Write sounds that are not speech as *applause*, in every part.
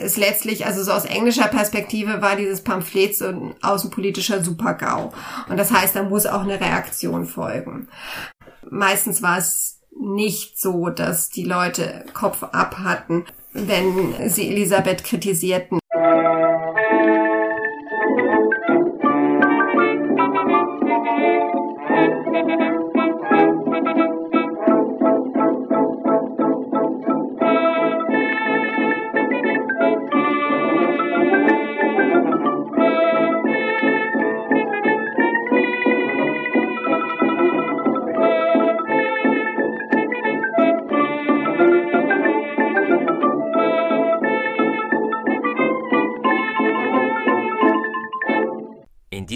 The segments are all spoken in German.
ist letztlich, also so aus englischer Perspektive war dieses Pamphlet so ein außenpolitischer Super-GAU. Und das heißt, da muss auch eine Reaktion folgen. Meistens war es nicht so, dass die Leute Kopf ab hatten, wenn sie Elisabeth kritisierten.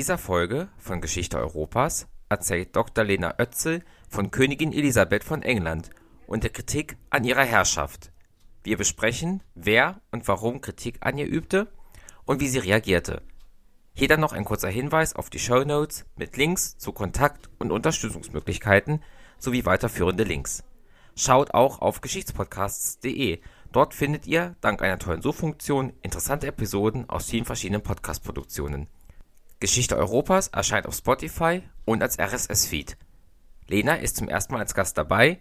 Dieser Folge von Geschichte Europas erzählt Dr. Lena Oetzel von Königin Elisabeth von England und der Kritik an ihrer Herrschaft. Wir besprechen, wer und warum Kritik an ihr übte und wie sie reagierte. Hier dann noch ein kurzer Hinweis auf die Show Notes mit Links zu Kontakt- und Unterstützungsmöglichkeiten sowie weiterführende Links. Schaut auch auf geschichtspodcasts.de. Dort findet ihr, dank einer tollen Suchfunktion, interessante Episoden aus vielen verschiedenen Podcast-Produktionen. Geschichte Europas erscheint auf Spotify und als RSS-Feed. Lena ist zum ersten Mal als Gast dabei,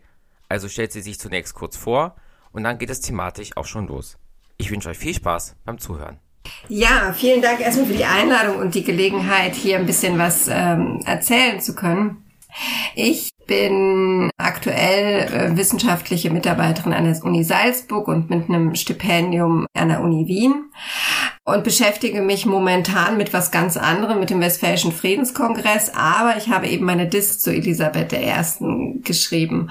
also stellt sie sich zunächst kurz vor und dann geht es thematisch auch schon los. Ich wünsche euch viel Spaß beim Zuhören. Ja, vielen Dank erstmal für die Einladung und die Gelegenheit, hier ein bisschen was ähm, erzählen zu können. Ich bin aktuell äh, wissenschaftliche Mitarbeiterin an der Uni Salzburg und mit einem Stipendium an der Uni Wien und beschäftige mich momentan mit was ganz anderem, mit dem Westfälischen Friedenskongress. Aber ich habe eben meine Disk zu Elisabeth I. geschrieben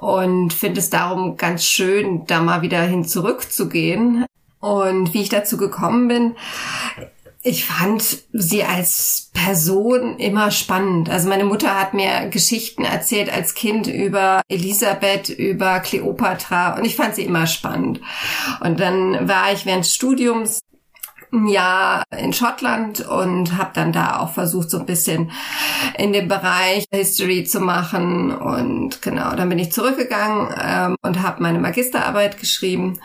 und finde es darum ganz schön, da mal wieder hin zurückzugehen. Und wie ich dazu gekommen bin, ich fand sie als Person immer spannend. Also meine Mutter hat mir Geschichten erzählt als Kind über Elisabeth, über Kleopatra und ich fand sie immer spannend. Und dann war ich während des Studiums ein Jahr in Schottland und habe dann da auch versucht, so ein bisschen in dem Bereich History zu machen. Und genau, dann bin ich zurückgegangen ähm, und habe meine Magisterarbeit geschrieben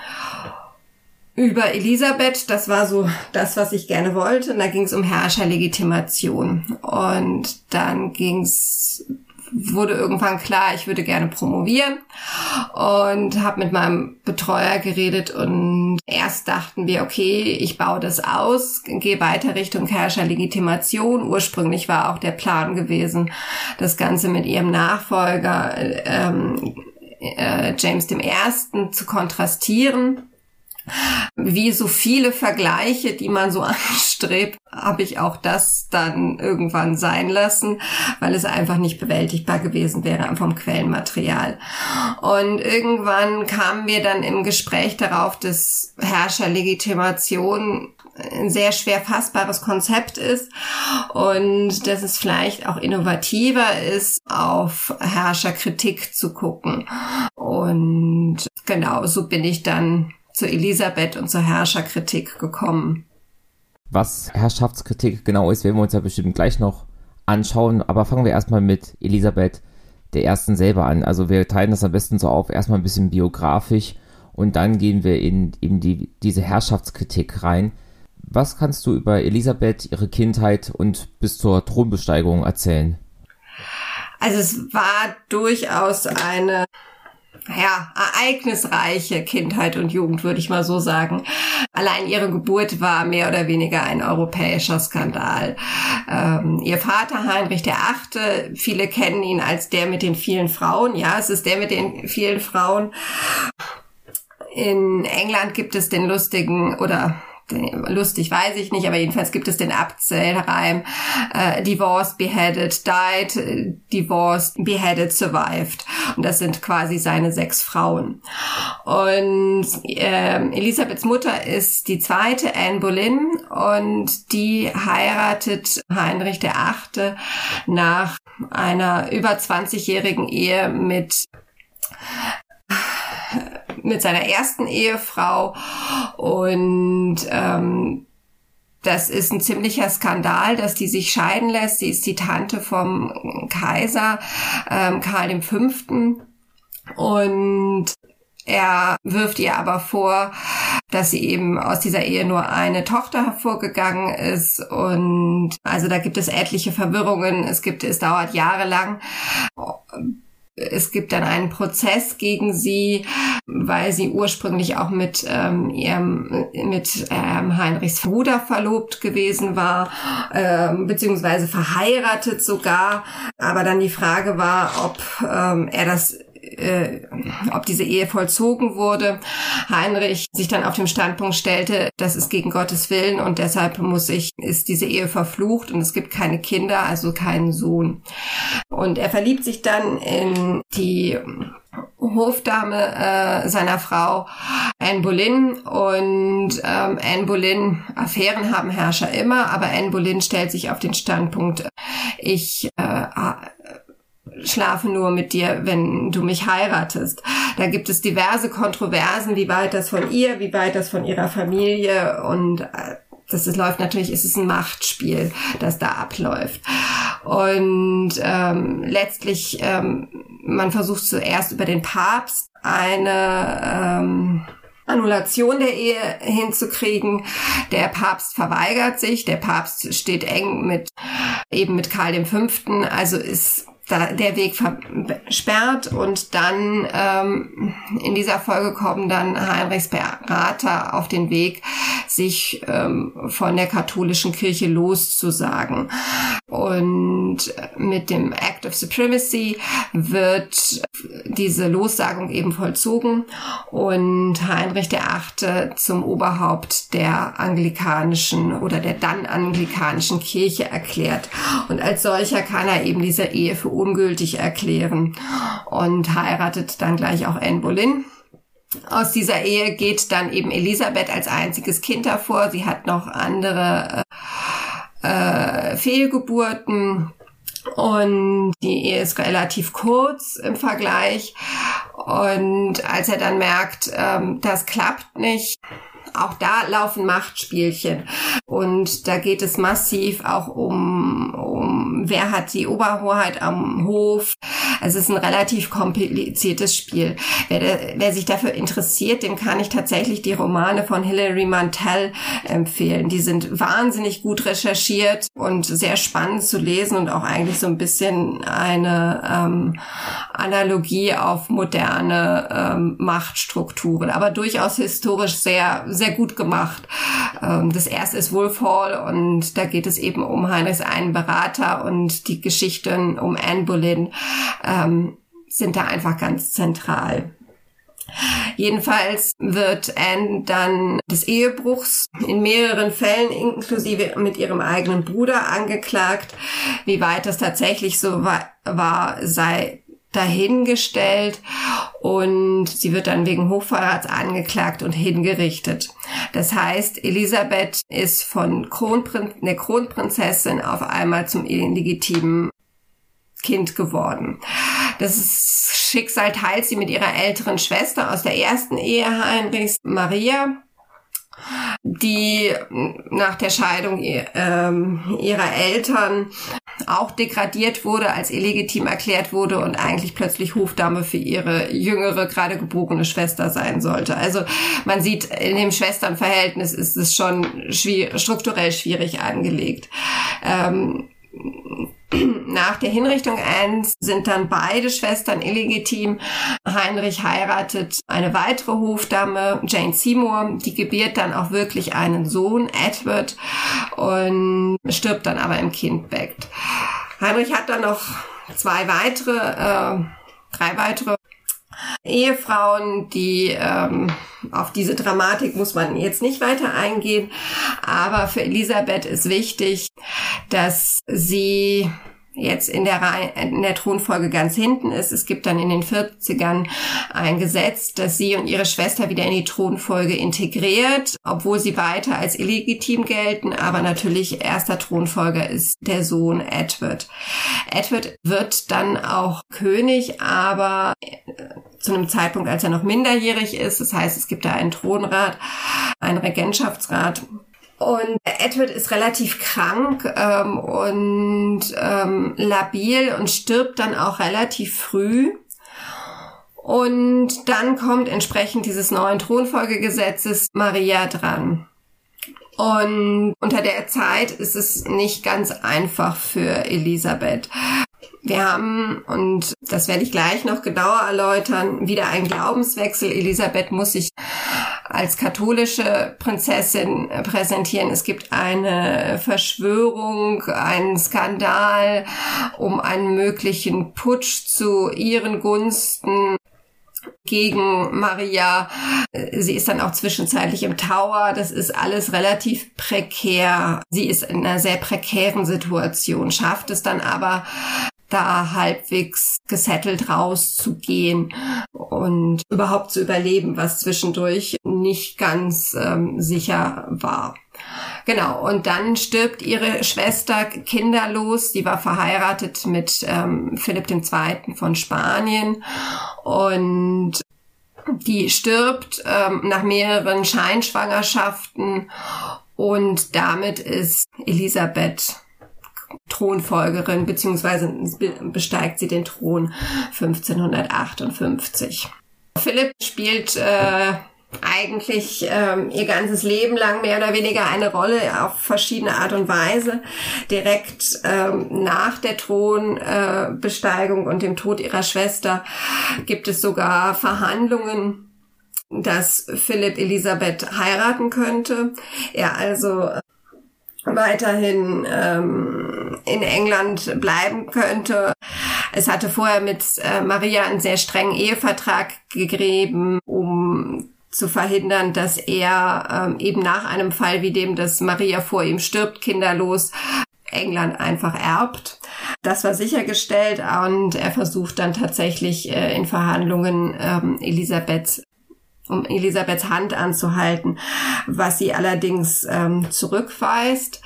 über Elisabeth. Das war so das, was ich gerne wollte. Und da ging es um Herrscherlegitimation. Und dann ging es wurde irgendwann klar, ich würde gerne promovieren und habe mit meinem Betreuer geredet und erst dachten wir, okay, ich baue das aus, gehe weiter Richtung Herrscherlegitimation. Ursprünglich war auch der Plan gewesen, das Ganze mit ihrem Nachfolger ähm, äh, James I. zu kontrastieren. Wie so viele Vergleiche, die man so *laughs* anstrebt, habe ich auch das dann irgendwann sein lassen, weil es einfach nicht bewältigbar gewesen wäre vom Quellenmaterial. Und irgendwann kamen wir dann im Gespräch darauf, dass Herrscherlegitimation ein sehr schwer fassbares Konzept ist und dass es vielleicht auch innovativer ist, auf Herrscherkritik zu gucken. Und genau, so bin ich dann zu Elisabeth und zur Herrscherkritik gekommen. Was Herrschaftskritik genau ist, werden wir uns ja bestimmt gleich noch anschauen. Aber fangen wir erstmal mit Elisabeth der Ersten selber an. Also wir teilen das am besten so auf, erstmal ein bisschen biografisch und dann gehen wir in eben die, diese Herrschaftskritik rein. Was kannst du über Elisabeth, ihre Kindheit und bis zur Thronbesteigerung erzählen? Also es war durchaus eine ja, ereignisreiche Kindheit und Jugend, würde ich mal so sagen. Allein ihre Geburt war mehr oder weniger ein europäischer Skandal. Ähm, ihr Vater Heinrich der Achte, viele kennen ihn als der mit den vielen Frauen. Ja, es ist der mit den vielen Frauen. In England gibt es den lustigen oder lustig weiß ich nicht, aber jedenfalls gibt es den Abzählreim äh, Divorced, Beheaded, Died, Divorced, Beheaded, Survived. Und das sind quasi seine sechs Frauen. Und äh, Elisabeths Mutter ist die zweite, Anne Boleyn, und die heiratet Heinrich der Achte nach einer über 20-jährigen Ehe mit mit seiner ersten Ehefrau und ähm, das ist ein ziemlicher Skandal, dass die sich scheiden lässt. Sie ist die Tante vom Kaiser ähm, Karl V. Und er wirft ihr aber vor, dass sie eben aus dieser Ehe nur eine Tochter hervorgegangen ist und also da gibt es etliche Verwirrungen. Es gibt, es dauert jahrelang es gibt dann einen Prozess gegen sie, weil sie ursprünglich auch mit ähm, ihrem mit ähm, Heinrichs Bruder verlobt gewesen war, ähm, beziehungsweise verheiratet sogar. Aber dann die Frage war, ob ähm, er das äh, ob diese Ehe vollzogen wurde. Heinrich sich dann auf den Standpunkt stellte, das ist gegen Gottes Willen und deshalb muss ich, ist diese Ehe verflucht und es gibt keine Kinder, also keinen Sohn. Und er verliebt sich dann in die Hofdame äh, seiner Frau Anne Boleyn und ähm, Anne Boleyn, Affären haben Herrscher immer, aber Anne Boleyn stellt sich auf den Standpunkt, ich äh, schlafe nur mit dir, wenn du mich heiratest. Da gibt es diverse Kontroversen, wie weit das von ihr, wie weit das von ihrer Familie und äh, das ist, läuft natürlich, ist es ein Machtspiel, das da abläuft. Und ähm, letztlich, ähm, man versucht zuerst über den Papst eine ähm, Annulation der Ehe hinzukriegen. Der Papst verweigert sich, der Papst steht eng mit eben mit Karl V. Also ist der Weg versperrt und dann ähm, in dieser Folge kommen dann Heinrichs Berater auf den Weg, sich ähm, von der katholischen Kirche loszusagen. Und mit dem Act of Supremacy wird diese Lossagung eben vollzogen und Heinrich der Achte zum Oberhaupt der anglikanischen oder der dann anglikanischen Kirche erklärt. Und als solcher kann er eben diese Ehe für ungültig erklären und heiratet dann gleich auch Anne Boleyn. Aus dieser Ehe geht dann eben Elisabeth als einziges Kind hervor. Sie hat noch andere äh, äh, Fehlgeburten und die Ehe ist relativ kurz im Vergleich. Und als er dann merkt, ähm, das klappt nicht, auch da laufen Machtspielchen. Und da geht es massiv auch um, um wer hat die Oberhoheit am Hof. Also es ist ein relativ kompliziertes Spiel. Wer, wer sich dafür interessiert, dem kann ich tatsächlich die Romane von Hilary Mantel empfehlen. Die sind wahnsinnig gut recherchiert und sehr spannend zu lesen und auch eigentlich so ein bisschen eine ähm, Analogie auf moderne ähm, Machtstrukturen, aber durchaus historisch sehr, sehr gut gemacht. Ähm, das erste ist Wolfhall und da geht es eben um Heinrichs einen Berater und die Geschichten um Anne Boleyn ähm, sind da einfach ganz zentral. Jedenfalls wird Anne dann des Ehebruchs in mehreren Fällen inklusive mit ihrem eigenen Bruder angeklagt. Wie weit das tatsächlich so war sei dahingestellt und sie wird dann wegen Hochverrats angeklagt und hingerichtet. Das heißt, Elisabeth ist von Kronprin der Kronprinzessin auf einmal zum illegitimen Kind geworden. Das Schicksal teilt sie mit ihrer älteren Schwester aus der ersten Ehe Heinrichs, Maria, die nach der Scheidung ähm, ihrer Eltern auch degradiert wurde, als illegitim erklärt wurde und eigentlich plötzlich Hofdame für ihre jüngere, gerade geborene Schwester sein sollte. Also man sieht, in dem Schwesternverhältnis ist es schon schwierig, strukturell schwierig angelegt. Ähm, *clears throat* nach der Hinrichtung Anns sind dann beide Schwestern illegitim. Heinrich heiratet eine weitere Hofdame, Jane Seymour. Die gebiert dann auch wirklich einen Sohn, Edward, und stirbt dann aber im Kindbett. Heinrich hat dann noch zwei weitere, äh, drei weitere Ehefrauen, die ähm, auf diese Dramatik muss man jetzt nicht weiter eingehen, aber für Elisabeth ist wichtig, dass sie jetzt in der, Reihe, in der Thronfolge ganz hinten ist. Es gibt dann in den 40ern ein Gesetz, das sie und ihre Schwester wieder in die Thronfolge integriert, obwohl sie weiter als illegitim gelten, aber natürlich erster Thronfolger ist der Sohn Edward. Edward wird dann auch König, aber äh, zu einem Zeitpunkt, als er noch minderjährig ist. Das heißt, es gibt da einen Thronrat, einen Regentschaftsrat und Edward ist relativ krank ähm, und ähm, labil und stirbt dann auch relativ früh. Und dann kommt entsprechend dieses neuen Thronfolgegesetzes Maria dran. Und unter der Zeit ist es nicht ganz einfach für Elisabeth. Wir haben, und das werde ich gleich noch genauer erläutern, wieder einen Glaubenswechsel. Elisabeth muss sich als katholische Prinzessin präsentieren. Es gibt eine Verschwörung, einen Skandal um einen möglichen Putsch zu ihren Gunsten gegen Maria. Sie ist dann auch zwischenzeitlich im Tower. Das ist alles relativ prekär. Sie ist in einer sehr prekären Situation, schafft es dann aber da halbwegs gesettelt rauszugehen und überhaupt zu überleben, was zwischendurch nicht ganz ähm, sicher war. Genau, und dann stirbt ihre Schwester kinderlos. Sie war verheiratet mit ähm, Philipp II. von Spanien und die stirbt ähm, nach mehreren Scheinschwangerschaften und damit ist Elisabeth Thronfolgerin, beziehungsweise besteigt sie den Thron 1558. Philipp spielt äh, eigentlich ähm, ihr ganzes Leben lang mehr oder weniger eine Rolle auf verschiedene Art und Weise. Direkt ähm, nach der Thronbesteigung äh, und dem Tod ihrer Schwester gibt es sogar Verhandlungen dass Philipp Elisabeth heiraten könnte. Er also weiterhin ähm, in England bleiben könnte. Es hatte vorher mit äh, Maria einen sehr strengen Ehevertrag gegeben, um zu verhindern, dass er ähm, eben nach einem Fall wie dem, dass Maria vor ihm stirbt, kinderlos, England einfach erbt. Das war sichergestellt und er versucht dann tatsächlich äh, in Verhandlungen ähm, Elisabeth um Elisabeths Hand anzuhalten, was sie allerdings ähm, zurückweist.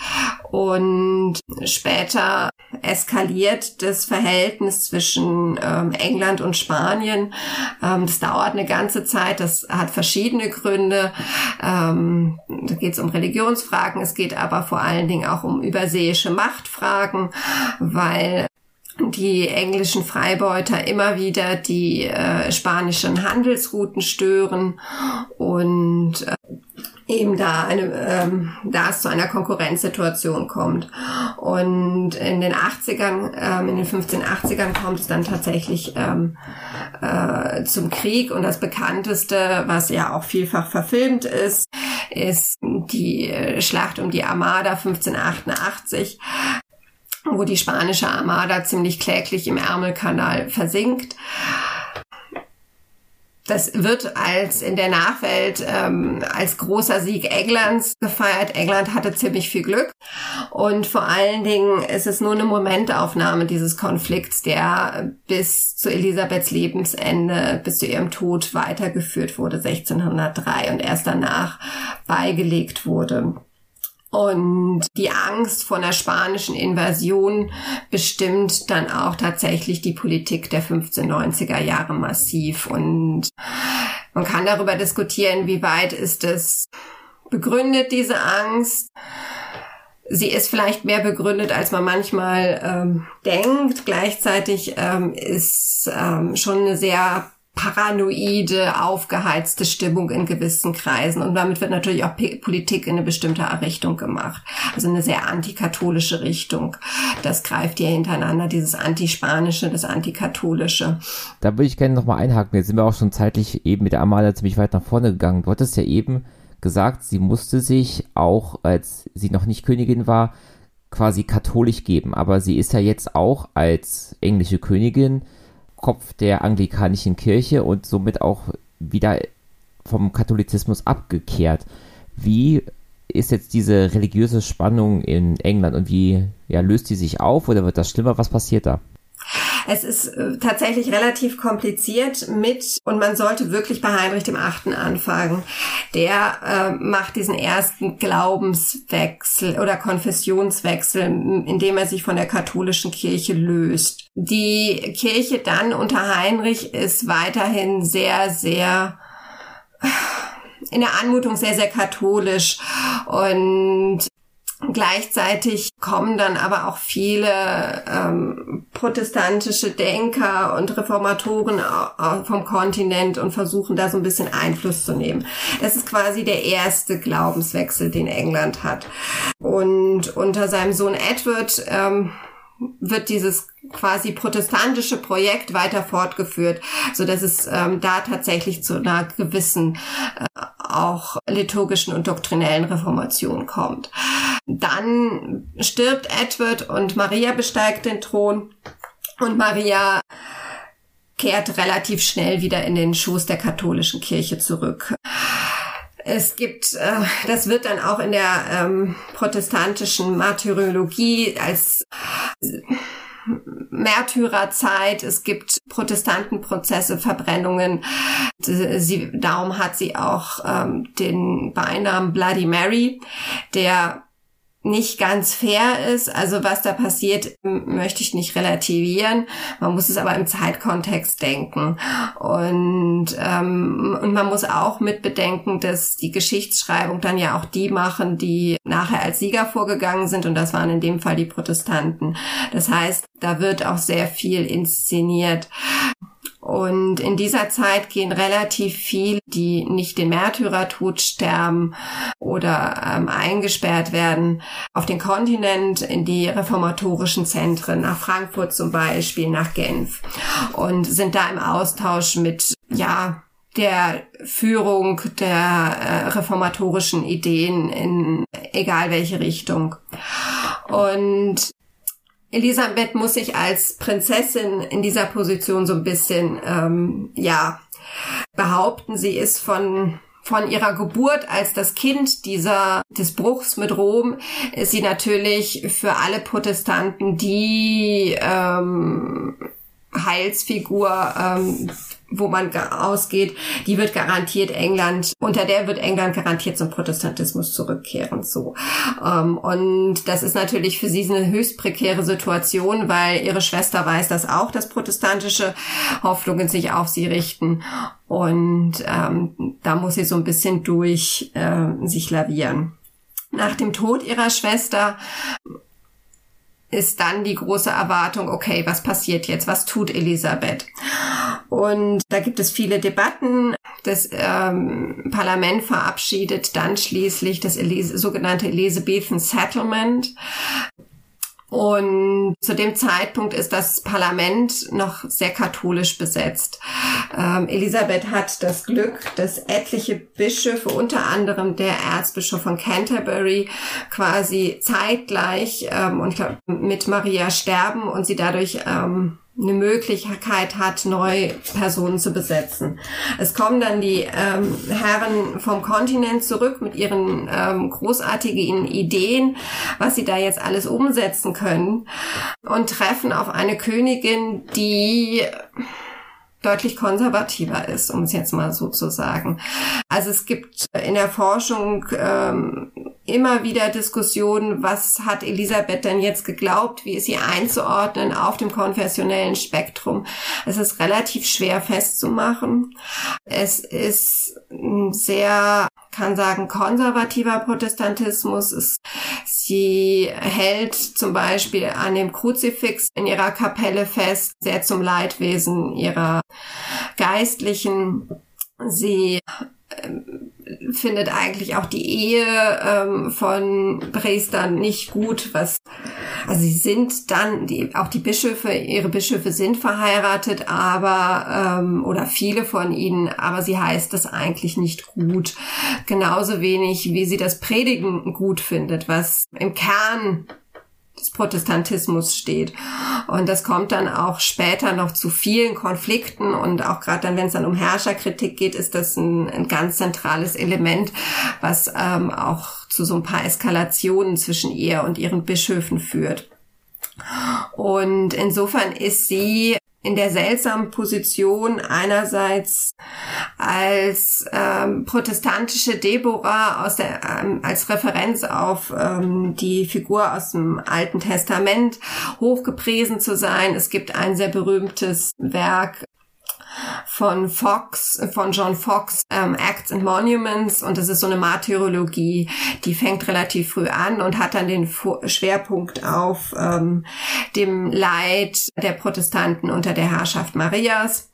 Und später eskaliert das Verhältnis zwischen ähm, England und Spanien. Ähm, das dauert eine ganze Zeit, das hat verschiedene Gründe. Ähm, da geht es um Religionsfragen, es geht aber vor allen Dingen auch um überseeische Machtfragen, weil die englischen Freibeuter immer wieder die äh, spanischen Handelsrouten stören und äh, eben da eine, ähm, da es zu einer Konkurrenzsituation kommt. Und in den 80ern, ähm, in den 1580ern kommt es dann tatsächlich ähm, äh, zum Krieg und das bekannteste, was ja auch vielfach verfilmt ist, ist die äh, Schlacht um die Armada 1588 wo die spanische Armada ziemlich kläglich im Ärmelkanal versinkt. Das wird als in der Nachwelt ähm, als großer Sieg Englands gefeiert. England hatte ziemlich viel Glück und vor allen Dingen ist es nur eine Momentaufnahme dieses Konflikts, der bis zu Elisabeths Lebensende, bis zu ihrem Tod weitergeführt wurde 1603 und erst danach beigelegt wurde. Und die Angst vor einer spanischen Invasion bestimmt dann auch tatsächlich die Politik der 1590er Jahre massiv. Und man kann darüber diskutieren, wie weit ist es begründet, diese Angst. Sie ist vielleicht mehr begründet, als man manchmal ähm, denkt. Gleichzeitig ähm, ist ähm, schon eine sehr paranoide, aufgeheizte Stimmung in gewissen Kreisen. Und damit wird natürlich auch P Politik in eine bestimmte Richtung gemacht. Also eine sehr antikatholische Richtung. Das greift hier hintereinander, dieses Antispanische, das Antikatholische. Da würde ich gerne nochmal einhaken. Jetzt sind wir auch schon zeitlich eben mit der Amalia ziemlich weit nach vorne gegangen. Du hattest ja eben gesagt, sie musste sich auch, als sie noch nicht Königin war, quasi katholisch geben. Aber sie ist ja jetzt auch als englische Königin Kopf der anglikanischen Kirche und somit auch wieder vom Katholizismus abgekehrt. Wie ist jetzt diese religiöse Spannung in England und wie ja, löst die sich auf oder wird das schlimmer? Was passiert da? Es ist äh, tatsächlich relativ kompliziert mit, und man sollte wirklich bei Heinrich dem Achten anfangen. Der äh, macht diesen ersten Glaubenswechsel oder Konfessionswechsel, indem er sich von der katholischen Kirche löst. Die Kirche dann unter Heinrich ist weiterhin sehr, sehr in der Anmutung sehr, sehr katholisch und Gleichzeitig kommen dann aber auch viele ähm, protestantische Denker und Reformatoren vom Kontinent und versuchen da so ein bisschen Einfluss zu nehmen. Das ist quasi der erste Glaubenswechsel, den England hat. Und unter seinem Sohn Edward ähm, wird dieses quasi protestantische Projekt weiter fortgeführt, so dass es ähm, da tatsächlich zu einer gewissen äh, auch liturgischen und doktrinellen Reformation kommt. Dann stirbt Edward und Maria besteigt den Thron und Maria kehrt relativ schnell wieder in den Schoß der katholischen Kirche zurück. Es gibt, äh, das wird dann auch in der ähm, protestantischen Martyrologie als Märtyrerzeit, es gibt Protestantenprozesse, Verbrennungen. Sie, darum hat sie auch ähm, den Beinamen Bloody Mary, der nicht ganz fair ist. Also was da passiert, möchte ich nicht relativieren. Man muss es aber im Zeitkontext denken. Und, ähm, und man muss auch mit bedenken, dass die Geschichtsschreibung dann ja auch die machen, die nachher als Sieger vorgegangen sind. Und das waren in dem Fall die Protestanten. Das heißt, da wird auch sehr viel inszeniert. Und in dieser Zeit gehen relativ viele, die nicht den Märtyrertod sterben oder ähm, eingesperrt werden, auf den Kontinent, in die reformatorischen Zentren, nach Frankfurt zum Beispiel, nach Genf und sind da im Austausch mit, ja, der Führung der äh, reformatorischen Ideen in egal welche Richtung. Und Elisabeth muss sich als Prinzessin in dieser Position so ein bisschen, ähm, ja, behaupten. Sie ist von von ihrer Geburt als das Kind dieser des Bruchs mit Rom ist sie natürlich für alle Protestanten die ähm, Heilsfigur, ähm, wo man ausgeht, die wird garantiert England, unter der wird England garantiert zum Protestantismus zurückkehren. So. Ähm, und das ist natürlich für sie eine höchst prekäre Situation, weil ihre Schwester weiß das auch, dass protestantische Hoffnungen sich auf sie richten. Und ähm, da muss sie so ein bisschen durch äh, sich lavieren. Nach dem Tod ihrer Schwester ist dann die große Erwartung, okay, was passiert jetzt? Was tut Elisabeth? Und da gibt es viele Debatten. Das ähm, Parlament verabschiedet dann schließlich das Elise, sogenannte Elizabethan Settlement. Und zu dem Zeitpunkt ist das Parlament noch sehr katholisch besetzt. Ähm, Elisabeth hat das Glück, dass etliche Bischöfe, unter anderem der Erzbischof von Canterbury, quasi zeitgleich ähm, und glaub, mit Maria sterben und sie dadurch ähm, eine Möglichkeit hat, neue Personen zu besetzen. Es kommen dann die ähm, Herren vom Kontinent zurück mit ihren ähm, großartigen Ideen, was sie da jetzt alles umsetzen können und treffen auf eine Königin, die deutlich konservativer ist, um es jetzt mal so zu sagen. Also es gibt in der Forschung ähm, immer wieder Diskussionen, was hat Elisabeth denn jetzt geglaubt, wie ist sie einzuordnen auf dem konfessionellen Spektrum. Es ist relativ schwer festzumachen. Es ist sehr kann sagen, konservativer Protestantismus. Es, sie hält zum Beispiel an dem Kruzifix in ihrer Kapelle fest, sehr zum Leidwesen ihrer Geistlichen. Sie ähm, findet eigentlich auch die Ehe ähm, von Priestern nicht gut, was also sie sind dann die, auch die Bischöfe, ihre Bischöfe sind verheiratet, aber ähm, oder viele von ihnen, aber sie heißt das eigentlich nicht gut. Genauso wenig wie sie das Predigen gut findet, was im Kern Protestantismus steht. Und das kommt dann auch später noch zu vielen Konflikten und auch gerade dann, wenn es dann um Herrscherkritik geht, ist das ein, ein ganz zentrales Element, was ähm, auch zu so ein paar Eskalationen zwischen ihr und ihren Bischöfen führt. Und insofern ist sie in der seltsamen Position einerseits als ähm, protestantische Deborah aus der, ähm, als Referenz auf ähm, die Figur aus dem Alten Testament hochgepriesen zu sein. Es gibt ein sehr berühmtes Werk von Fox, von John Fox, ähm, Acts and Monuments. Und das ist so eine Martyrologie, die fängt relativ früh an und hat dann den Schwerpunkt auf ähm, dem Leid der Protestanten unter der Herrschaft Marias.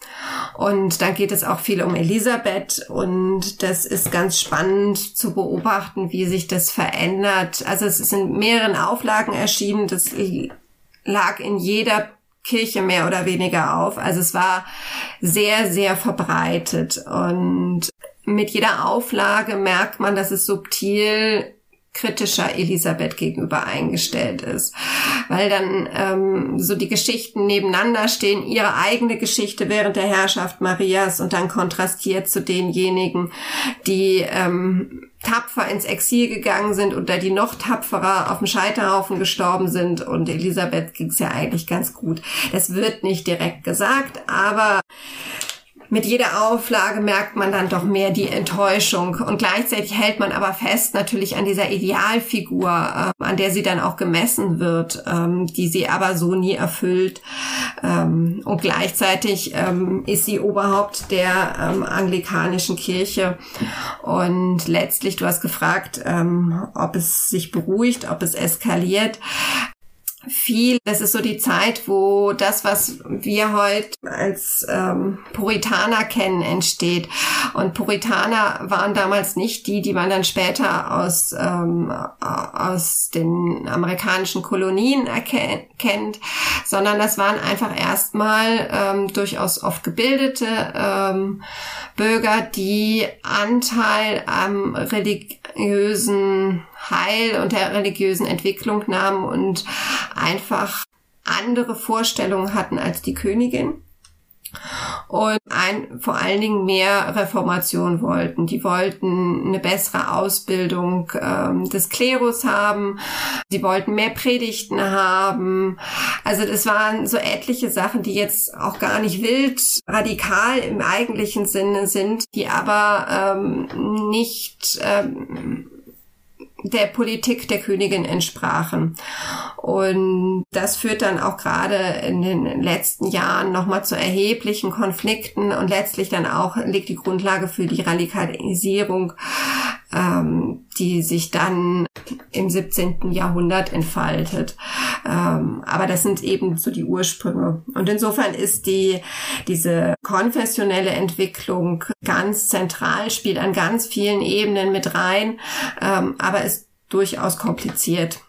Und dann geht es auch viel um Elisabeth und das ist ganz spannend zu beobachten, wie sich das verändert. Also es ist in mehreren Auflagen erschienen. Das lag in jeder Kirche mehr oder weniger auf. Also es war sehr, sehr verbreitet und mit jeder Auflage merkt man, dass es subtil kritischer Elisabeth gegenüber eingestellt ist, weil dann ähm, so die Geschichten nebeneinander stehen, ihre eigene Geschichte während der Herrschaft Marias und dann kontrastiert zu denjenigen, die ähm, tapfer ins Exil gegangen sind oder die noch tapferer auf dem Scheiterhaufen gestorben sind und Elisabeth ging es ja eigentlich ganz gut. Das wird nicht direkt gesagt, aber mit jeder Auflage merkt man dann doch mehr die Enttäuschung. Und gleichzeitig hält man aber fest natürlich an dieser Idealfigur, äh, an der sie dann auch gemessen wird, ähm, die sie aber so nie erfüllt. Ähm, und gleichzeitig ähm, ist sie Oberhaupt der ähm, anglikanischen Kirche. Und letztlich, du hast gefragt, ähm, ob es sich beruhigt, ob es eskaliert viel. Das ist so die Zeit, wo das, was wir heute als ähm, Puritaner kennen, entsteht. Und Puritaner waren damals nicht die, die man dann später aus, ähm, aus den amerikanischen Kolonien erkennt, sondern das waren einfach erstmal ähm, durchaus oft gebildete ähm, Bürger, die Anteil am religiösen Heil und der religiösen Entwicklung nahmen und einfach andere Vorstellungen hatten als die Königin und ein, vor allen Dingen mehr Reformation wollten. Die wollten eine bessere Ausbildung ähm, des Klerus haben. Sie wollten mehr Predigten haben. Also das waren so etliche Sachen, die jetzt auch gar nicht wild radikal im eigentlichen Sinne sind, die aber ähm, nicht ähm, der Politik der Königin entsprachen. Und das führt dann auch gerade in den letzten Jahren nochmal zu erheblichen Konflikten und letztlich dann auch liegt die Grundlage für die Radikalisierung, ähm, die sich dann im 17. Jahrhundert entfaltet. Ähm, aber das sind eben so die Ursprünge. Und insofern ist die, diese konfessionelle Entwicklung ganz zentral, spielt an ganz vielen Ebenen mit rein, ähm, aber ist durchaus kompliziert.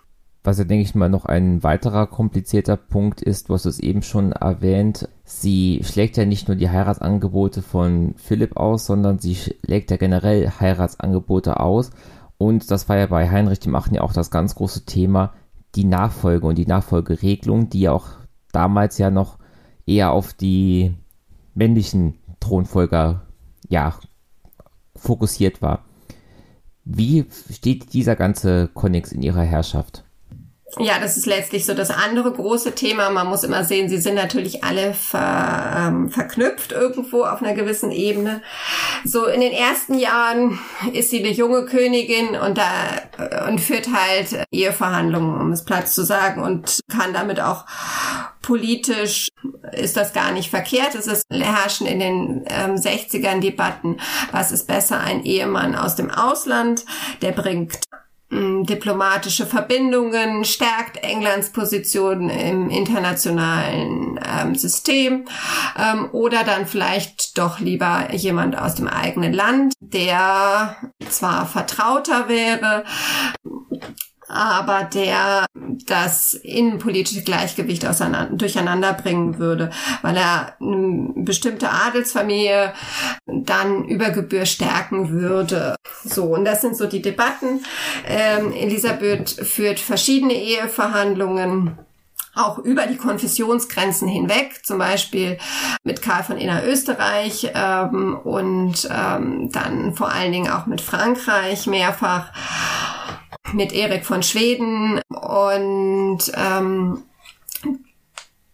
Was ja, denke ich mal, noch ein weiterer komplizierter Punkt ist, du hast es eben schon erwähnt, sie schlägt ja nicht nur die Heiratsangebote von Philipp aus, sondern sie schlägt ja generell Heiratsangebote aus. Und das war ja bei Heinrich dem Achten ja auch das ganz große Thema, die Nachfolge und die Nachfolgeregelung, die ja auch damals ja noch eher auf die männlichen Thronfolger ja fokussiert war. Wie steht dieser ganze Konnex in ihrer Herrschaft? Ja, das ist letztlich so das andere große Thema. Man muss immer sehen, sie sind natürlich alle ver, ähm, verknüpft irgendwo auf einer gewissen Ebene. So in den ersten Jahren ist sie eine junge Königin und da äh, und führt halt Eheverhandlungen, um es Platz zu sagen, und kann damit auch politisch ist das gar nicht verkehrt. Es ist, herrschen in den ähm, 60ern Debatten, was ist besser, ein Ehemann aus dem Ausland, der bringt diplomatische Verbindungen, stärkt Englands Position im internationalen ähm, System ähm, oder dann vielleicht doch lieber jemand aus dem eigenen Land, der zwar vertrauter wäre, aber der das innenpolitische Gleichgewicht auseinander, durcheinander bringen würde, weil er eine bestimmte Adelsfamilie dann über Gebühr stärken würde. So, und das sind so die Debatten. Ähm, Elisabeth führt verschiedene Eheverhandlungen auch über die Konfessionsgrenzen hinweg, zum Beispiel mit Karl von Innerösterreich ähm, und ähm, dann vor allen Dingen auch mit Frankreich mehrfach mit Erik von Schweden und ähm,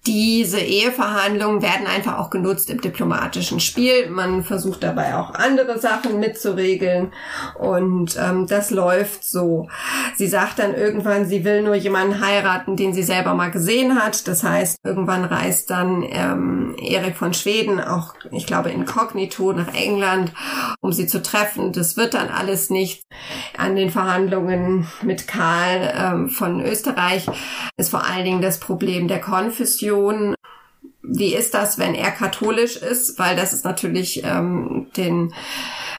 diese Eheverhandlungen werden einfach auch genutzt im diplomatischen Spiel. Man versucht dabei auch andere Sachen mitzuregeln und ähm, das läuft so. Sie sagt dann irgendwann, sie will nur jemanden heiraten, den sie selber mal gesehen hat. Das heißt, irgendwann reist dann ähm, Erik von Schweden auch, ich glaube, inkognito nach England, um sie zu treffen. Das wird dann alles nicht. An den Verhandlungen mit Karl ähm, von Österreich ist vor allen Dingen das Problem der Konfession Religion, wie ist das, wenn er katholisch ist? Weil das ist natürlich ähm, den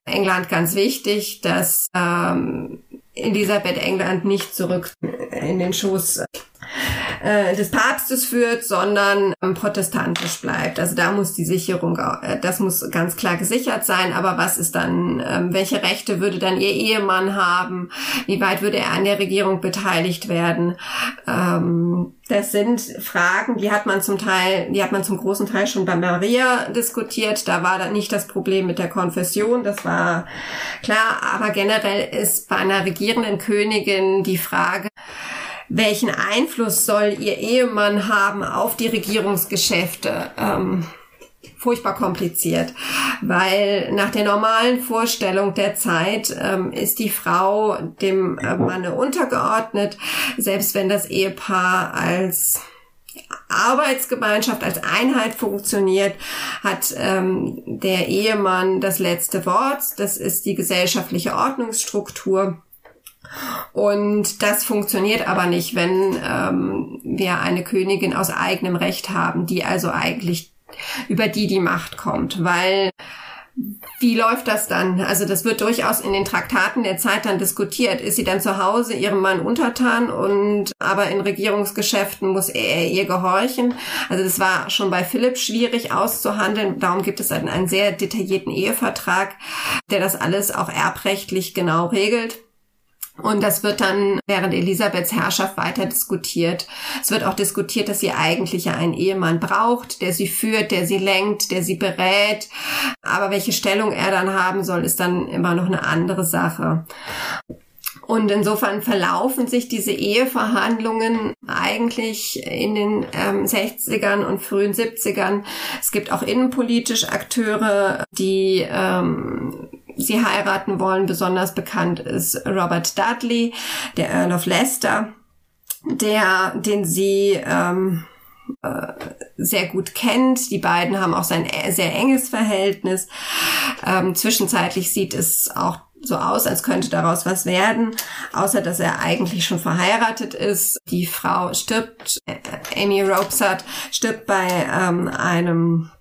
England ganz wichtig, dass ähm, Elisabeth England nicht zurück in den Schoß äh, des Papstes führt, sondern ähm, protestantisch bleibt. Also da muss die Sicherung, äh, das muss ganz klar gesichert sein. Aber was ist dann, ähm, welche Rechte würde dann ihr Ehemann haben? Wie weit würde er an der Regierung beteiligt werden? Ähm, das sind Fragen, die hat man zum Teil, die hat man zum großen Teil schon bei Maria diskutiert. Da war dann nicht das Problem mit der Konfession, das war klar. Aber generell ist bei einer regierenden Königin die Frage, welchen Einfluss soll ihr Ehemann haben auf die Regierungsgeschäfte? Ähm, furchtbar kompliziert, weil nach der normalen Vorstellung der Zeit ähm, ist die Frau dem äh, Manne untergeordnet, selbst wenn das Ehepaar als Arbeitsgemeinschaft als Einheit funktioniert, hat ähm, der Ehemann das letzte Wort. Das ist die gesellschaftliche Ordnungsstruktur. Und das funktioniert aber nicht, wenn ähm, wir eine Königin aus eigenem Recht haben, die also eigentlich über die die Macht kommt, weil wie läuft das dann? Also das wird durchaus in den Traktaten der Zeit dann diskutiert. Ist sie dann zu Hause ihrem Mann untertan und aber in Regierungsgeschäften muss er ihr gehorchen? Also das war schon bei Philipp schwierig auszuhandeln. Darum gibt es einen sehr detaillierten Ehevertrag, der das alles auch erbrechtlich genau regelt. Und das wird dann während Elisabeths Herrschaft weiter diskutiert. Es wird auch diskutiert, dass sie eigentlich ja einen Ehemann braucht, der sie führt, der sie lenkt, der sie berät. Aber welche Stellung er dann haben soll, ist dann immer noch eine andere Sache. Und insofern verlaufen sich diese Eheverhandlungen eigentlich in den ähm, 60ern und frühen 70ern. Es gibt auch innenpolitisch Akteure, die ähm, sie heiraten wollen. Besonders bekannt ist Robert Dudley, der Earl of Leicester, der, den sie ähm, äh, sehr gut kennt. Die beiden haben auch sein sehr enges Verhältnis. Ähm, zwischenzeitlich sieht es auch so aus, als könnte daraus was werden, außer dass er eigentlich schon verheiratet ist. Die Frau stirbt, äh, Amy Ropesat stirbt bei ähm, einem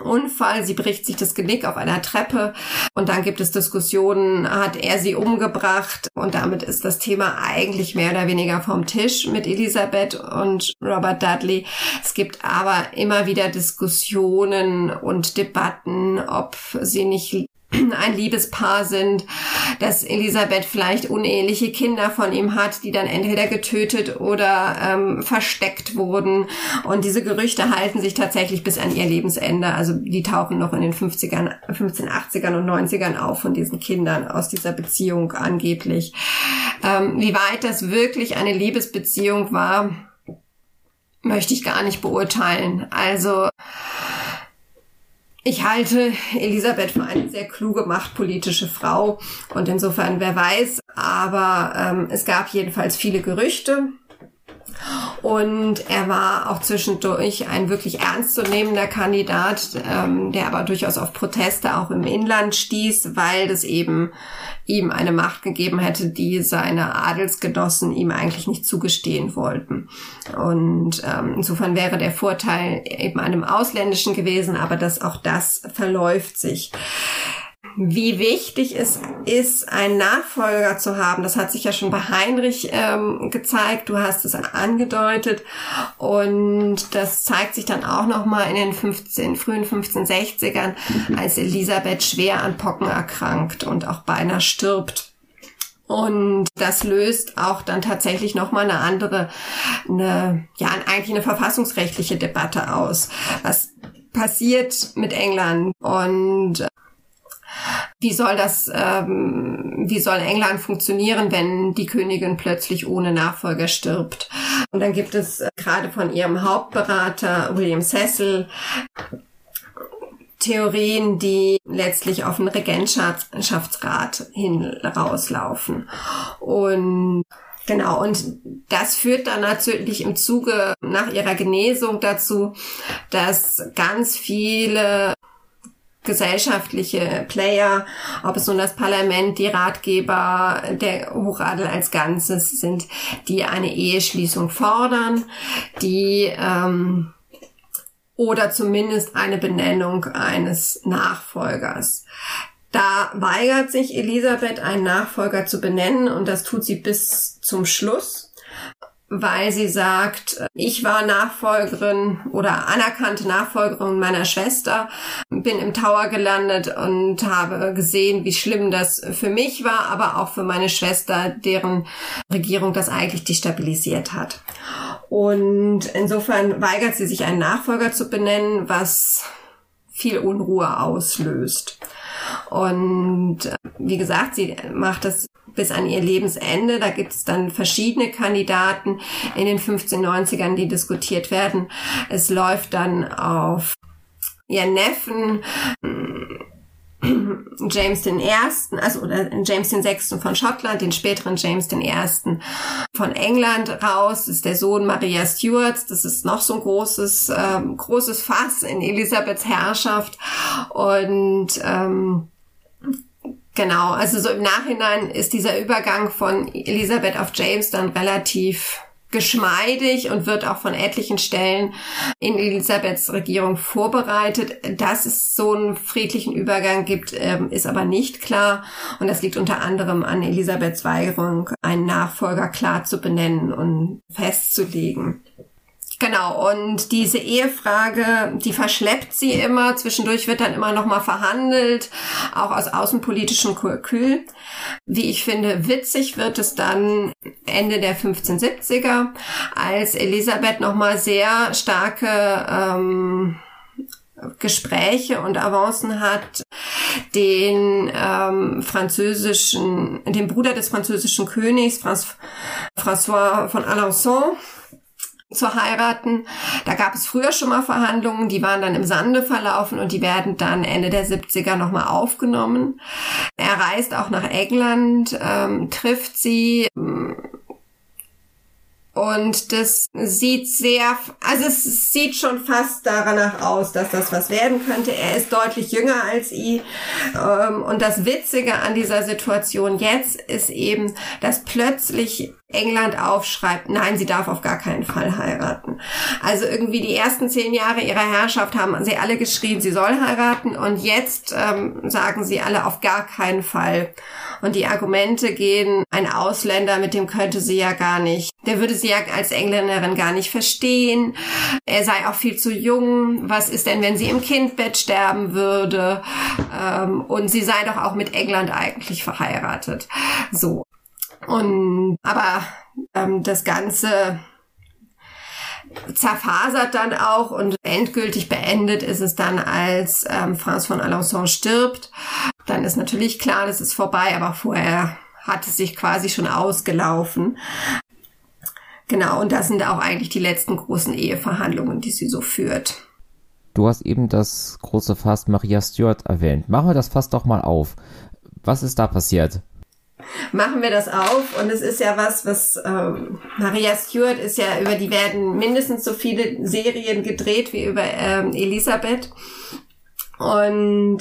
Unfall, sie bricht sich das Genick auf einer Treppe und dann gibt es Diskussionen, hat er sie umgebracht? Und damit ist das Thema eigentlich mehr oder weniger vom Tisch mit Elisabeth und Robert Dudley. Es gibt aber immer wieder Diskussionen und Debatten, ob sie nicht *clears throat* ein Liebespaar sind, dass Elisabeth vielleicht uneheliche Kinder von ihm hat, die dann entweder getötet oder ähm, versteckt wurden. Und diese Gerüchte halten sich tatsächlich bis an ihr Lebensende. Also die tauchen noch in den 50ern, 1580ern und 90ern auf von diesen Kindern aus dieser Beziehung angeblich. Ähm, wie weit das wirklich eine Liebesbeziehung war, möchte ich gar nicht beurteilen. Also ich halte Elisabeth für eine sehr kluge, machtpolitische Frau. Und insofern, wer weiß, aber ähm, es gab jedenfalls viele Gerüchte und er war auch zwischendurch ein wirklich ernstzunehmender Kandidat, ähm, der aber durchaus auf Proteste auch im Inland stieß, weil das eben ihm eine Macht gegeben hätte, die seine Adelsgenossen ihm eigentlich nicht zugestehen wollten. Und ähm, insofern wäre der Vorteil eben einem ausländischen gewesen, aber das auch das verläuft sich wie wichtig es ist, einen Nachfolger zu haben. Das hat sich ja schon bei Heinrich ähm, gezeigt. Du hast es angedeutet. Und das zeigt sich dann auch nochmal in den 15, frühen 1560ern, als Elisabeth schwer an Pocken erkrankt und auch beinahe stirbt. Und das löst auch dann tatsächlich nochmal eine andere, eine, ja, eigentlich eine verfassungsrechtliche Debatte aus. Was passiert mit England? Und wie soll das, ähm, wie soll England funktionieren, wenn die Königin plötzlich ohne Nachfolger stirbt? Und dann gibt es äh, gerade von ihrem Hauptberater William Cecil Theorien, die letztlich auf einen Regentschaftsrat hin rauslaufen. Und Genau, und das führt dann natürlich im Zuge nach ihrer Genesung dazu, dass ganz viele gesellschaftliche Player, ob es nun das Parlament, die Ratgeber, der Hochadel als Ganzes sind, die eine Eheschließung fordern, die ähm, oder zumindest eine Benennung eines Nachfolgers. Da weigert sich Elisabeth, einen Nachfolger zu benennen und das tut sie bis zum Schluss, weil sie sagt, ich war Nachfolgerin oder anerkannte Nachfolgerin meiner Schwester, bin im Tower gelandet und habe gesehen, wie schlimm das für mich war, aber auch für meine Schwester, deren Regierung das eigentlich destabilisiert hat. Und insofern weigert sie sich, einen Nachfolger zu benennen, was viel Unruhe auslöst. Und äh, wie gesagt, sie macht das bis an ihr Lebensende. Da gibt es dann verschiedene Kandidaten in den 1590ern, die diskutiert werden. Es läuft dann auf ihren Neffen *clears throat* James den Ersten, also oder James den Sechsten von Schottland, den späteren James den Ersten von England raus, das ist der Sohn Maria Stuarts, das ist noch so ein großes, ähm, großes Fass in Elisabeths Herrschaft und ähm, Genau, also so im Nachhinein ist dieser Übergang von Elisabeth auf James dann relativ geschmeidig und wird auch von etlichen Stellen in Elisabeths Regierung vorbereitet. Dass es so einen friedlichen Übergang gibt, ähm, ist aber nicht klar. Und das liegt unter anderem an Elisabeths Weigerung, einen Nachfolger klar zu benennen und festzulegen. Genau, und diese Ehefrage, die verschleppt sie immer. Zwischendurch wird dann immer noch mal verhandelt, auch aus außenpolitischem Kalkül. Wie ich finde, witzig wird es dann Ende der 1570er, als Elisabeth noch mal sehr starke ähm, Gespräche und Avancen hat, den ähm, französischen, den Bruder des französischen Königs, François von Alençon, zu heiraten. Da gab es früher schon mal Verhandlungen, die waren dann im Sande verlaufen und die werden dann Ende der 70er nochmal aufgenommen. Er reist auch nach England, ähm, trifft sie, und das sieht sehr, also es sieht schon fast danach aus, dass das was werden könnte. Er ist deutlich jünger als ich. Ähm, und das Witzige an dieser Situation jetzt ist eben, dass plötzlich England aufschreibt, nein, sie darf auf gar keinen Fall heiraten. Also irgendwie die ersten zehn Jahre ihrer Herrschaft haben sie alle geschrien, sie soll heiraten und jetzt ähm, sagen sie alle auf gar keinen Fall. Und die Argumente gehen, ein Ausländer, mit dem könnte sie ja gar nicht, der würde sie ja als Engländerin gar nicht verstehen. Er sei auch viel zu jung. Was ist denn, wenn sie im Kindbett sterben würde? Ähm, und sie sei doch auch mit England eigentlich verheiratet. So. Und, aber ähm, das Ganze zerfasert dann auch und endgültig beendet ist es dann, als ähm, Franz von Alençon stirbt. Dann ist natürlich klar, das ist vorbei, aber vorher hat es sich quasi schon ausgelaufen. Genau, und das sind auch eigentlich die letzten großen Eheverhandlungen, die sie so führt. Du hast eben das große Fass Maria Stuart erwähnt. Machen wir das Fass doch mal auf. Was ist da passiert? Machen wir das auf. Und es ist ja was, was ähm, Maria Stewart ist ja, über die werden mindestens so viele Serien gedreht wie über ähm, Elisabeth. Und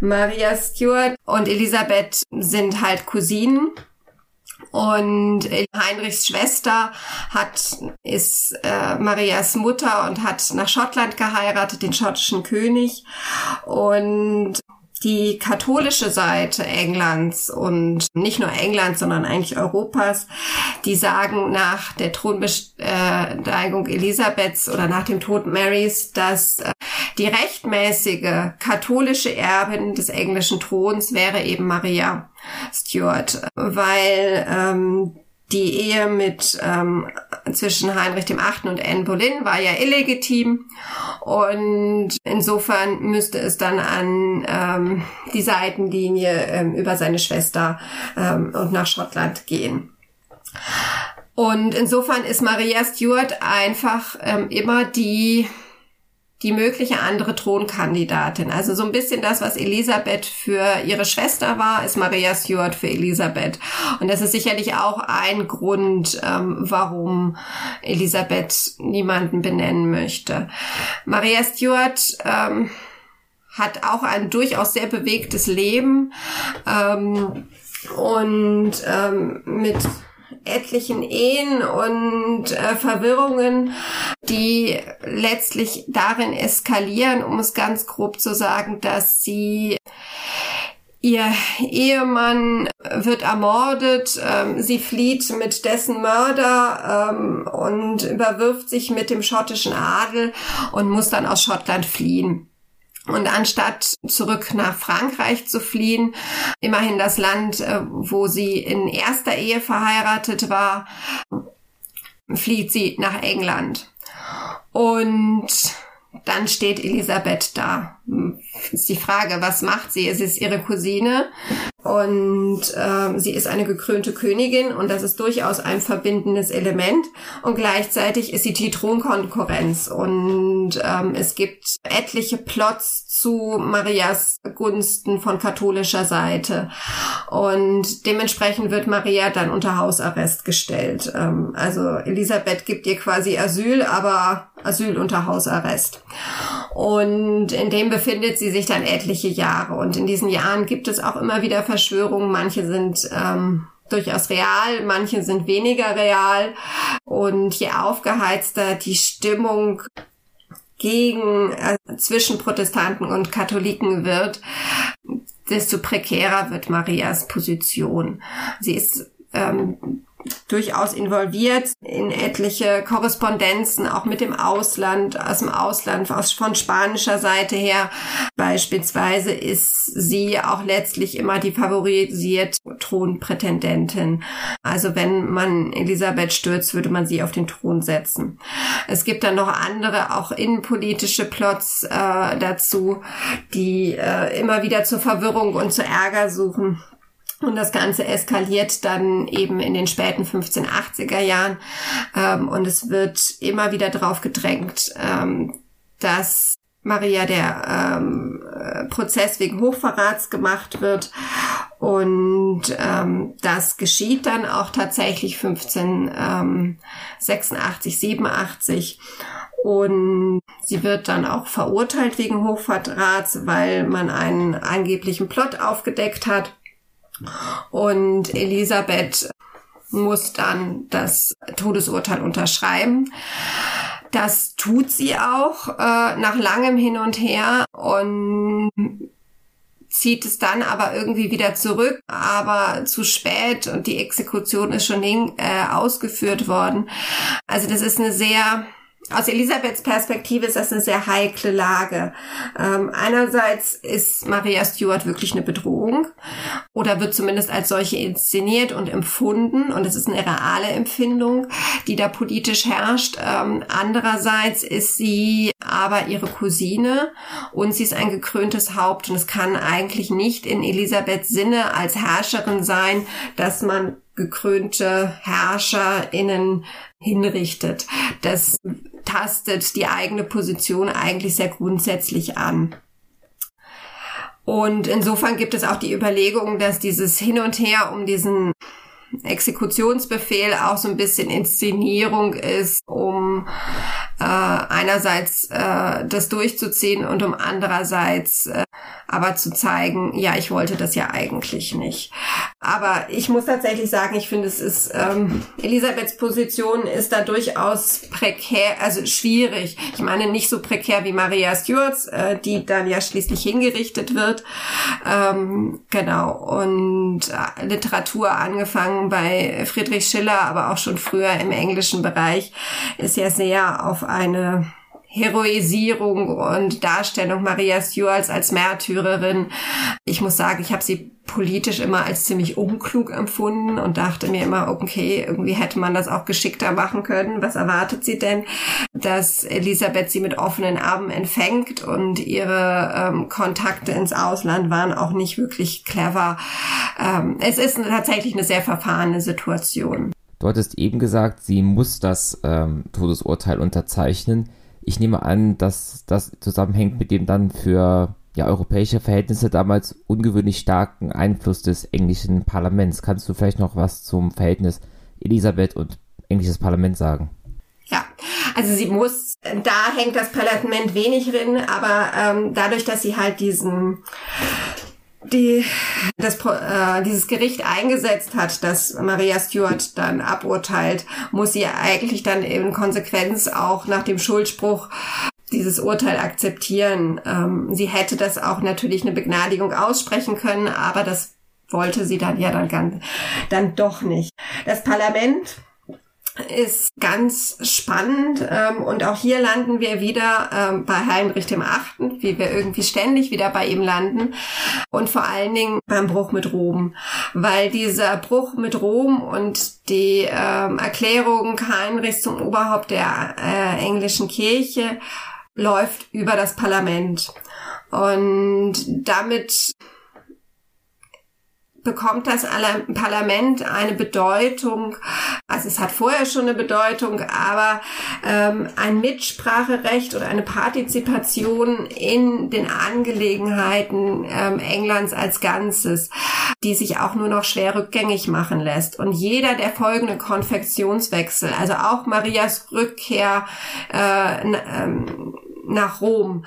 Maria Stewart und Elisabeth sind halt Cousinen. Und Heinrichs Schwester hat, ist äh, Marias Mutter und hat nach Schottland geheiratet, den schottischen König. Und die katholische Seite Englands und nicht nur Englands, sondern eigentlich Europas, die sagen nach der Thronbesteigung Elisabeths oder nach dem Tod Marys, dass äh, die rechtmäßige katholische Erbin des englischen Throns wäre eben Maria Stuart, weil ähm, die Ehe mit ähm, zwischen Heinrich dem Achten und Anne Boleyn war ja illegitim und insofern müsste es dann an ähm, die Seitenlinie ähm, über seine Schwester ähm, und nach Schottland gehen. Und insofern ist Maria Stuart einfach ähm, immer die die mögliche andere Thronkandidatin. Also so ein bisschen das, was Elisabeth für ihre Schwester war, ist Maria Stuart für Elisabeth. Und das ist sicherlich auch ein Grund, ähm, warum Elisabeth niemanden benennen möchte. Maria Stuart ähm, hat auch ein durchaus sehr bewegtes Leben ähm, und ähm, mit etlichen Ehen und äh, Verwirrungen, die letztlich darin eskalieren, um es ganz grob zu sagen, dass sie Ihr Ehemann wird ermordet, ähm, sie flieht mit dessen Mörder ähm, und überwirft sich mit dem schottischen Adel und muss dann aus Schottland fliehen. Und anstatt zurück nach Frankreich zu fliehen, immerhin das Land, äh, wo sie in erster Ehe verheiratet war, flieht sie nach England. Und dann steht Elisabeth da. Ist die Frage, was macht sie? Es ist ihre Cousine und äh, sie ist eine gekrönte Königin und das ist durchaus ein verbindendes Element. Und gleichzeitig ist sie die Thronkonkurrenz und ähm, es gibt etliche Plots zu Marias Gunsten von katholischer Seite. Und dementsprechend wird Maria dann unter Hausarrest gestellt. Ähm, also Elisabeth gibt ihr quasi Asyl, aber Asyl unter Hausarrest. Und in dem befindet sie sich dann etliche Jahre. Und in diesen Jahren gibt es auch immer wieder Verschwörungen. Manche sind ähm, durchaus real, manche sind weniger real. Und je aufgeheizter die Stimmung gegen äh, zwischen Protestanten und Katholiken wird, desto prekärer wird Marias Position. Sie ist ähm, durchaus involviert in etliche Korrespondenzen, auch mit dem Ausland, aus dem Ausland, aus, von spanischer Seite her. Beispielsweise ist sie auch letztlich immer die favorisiert Thronprätendentin. Also wenn man Elisabeth stürzt, würde man sie auf den Thron setzen. Es gibt dann noch andere, auch innenpolitische Plots äh, dazu, die äh, immer wieder zur Verwirrung und zu Ärger suchen. Und das Ganze eskaliert dann eben in den späten 1580er Jahren. Ähm, und es wird immer wieder darauf gedrängt, ähm, dass Maria der ähm, Prozess wegen Hochverrats gemacht wird. Und ähm, das geschieht dann auch tatsächlich 1586, 87. Und sie wird dann auch verurteilt wegen Hochverrats, weil man einen angeblichen Plot aufgedeckt hat. Und Elisabeth muss dann das Todesurteil unterschreiben. Das tut sie auch äh, nach langem Hin und Her und zieht es dann aber irgendwie wieder zurück, aber zu spät und die Exekution ist schon äh, ausgeführt worden. Also das ist eine sehr aus Elisabeths Perspektive ist das eine sehr heikle Lage. Ähm, einerseits ist Maria Stuart wirklich eine Bedrohung oder wird zumindest als solche inszeniert und empfunden und es ist eine reale Empfindung, die da politisch herrscht. Ähm, andererseits ist sie aber ihre Cousine und sie ist ein gekröntes Haupt und es kann eigentlich nicht in Elisabeths Sinne als Herrscherin sein, dass man gekrönte HerrscherInnen hinrichtet. Das tastet die eigene Position eigentlich sehr grundsätzlich an. Und insofern gibt es auch die Überlegung, dass dieses Hin und Her um diesen Exekutionsbefehl auch so ein bisschen Inszenierung ist, um äh, einerseits äh, das durchzuziehen und um andererseits äh, aber zu zeigen, ja, ich wollte das ja eigentlich nicht. Aber ich muss tatsächlich sagen, ich finde, es ist, ähm, Elisabeths Position ist da durchaus prekär, also schwierig. Ich meine, nicht so prekär wie Maria Stuarts, äh, die dann ja schließlich hingerichtet wird. Ähm, genau. Und äh, Literatur angefangen bei Friedrich Schiller, aber auch schon früher im englischen Bereich, ist ja sehr auf eine Heroisierung und Darstellung Maria Stuarts als Märtyrerin. Ich muss sagen, ich habe sie politisch immer als ziemlich unklug empfunden und dachte mir immer, okay, irgendwie hätte man das auch geschickter machen können. Was erwartet sie denn? Dass Elisabeth sie mit offenen Armen empfängt und ihre ähm, Kontakte ins Ausland waren auch nicht wirklich clever. Ähm, es ist tatsächlich eine sehr verfahrene Situation. Du hattest eben gesagt, sie muss das ähm, Todesurteil unterzeichnen. Ich nehme an, dass das zusammenhängt mit dem dann für ja, europäische Verhältnisse damals ungewöhnlich starken Einfluss des englischen Parlaments. Kannst du vielleicht noch was zum Verhältnis Elisabeth und englisches Parlament sagen? Ja, also sie muss, da hängt das Parlament wenig drin, aber ähm, dadurch, dass sie halt diesen die das, äh, dieses Gericht eingesetzt hat, dass Maria Stuart dann aburteilt, muss sie eigentlich dann in Konsequenz auch nach dem Schuldspruch dieses Urteil akzeptieren. Ähm, sie hätte das auch natürlich eine Begnadigung aussprechen können, aber das wollte sie dann ja dann, dann doch nicht. Das Parlament ist ganz spannend ähm, und auch hier landen wir wieder ähm, bei Heinrich dem Achten, wie wir irgendwie ständig wieder bei ihm landen. Und vor allen Dingen beim Bruch mit Rom, weil dieser Bruch mit Rom und die ähm, Erklärung Heinrichs zum Oberhaupt der äh, englischen Kirche läuft über das Parlament. Und damit bekommt das Parlament eine Bedeutung, also es hat vorher schon eine Bedeutung, aber ähm, ein Mitspracherecht oder eine Partizipation in den Angelegenheiten ähm, Englands als Ganzes, die sich auch nur noch schwer rückgängig machen lässt. Und jeder der folgenden Konfektionswechsel, also auch Marias Rückkehr, äh, ähm, nach Rom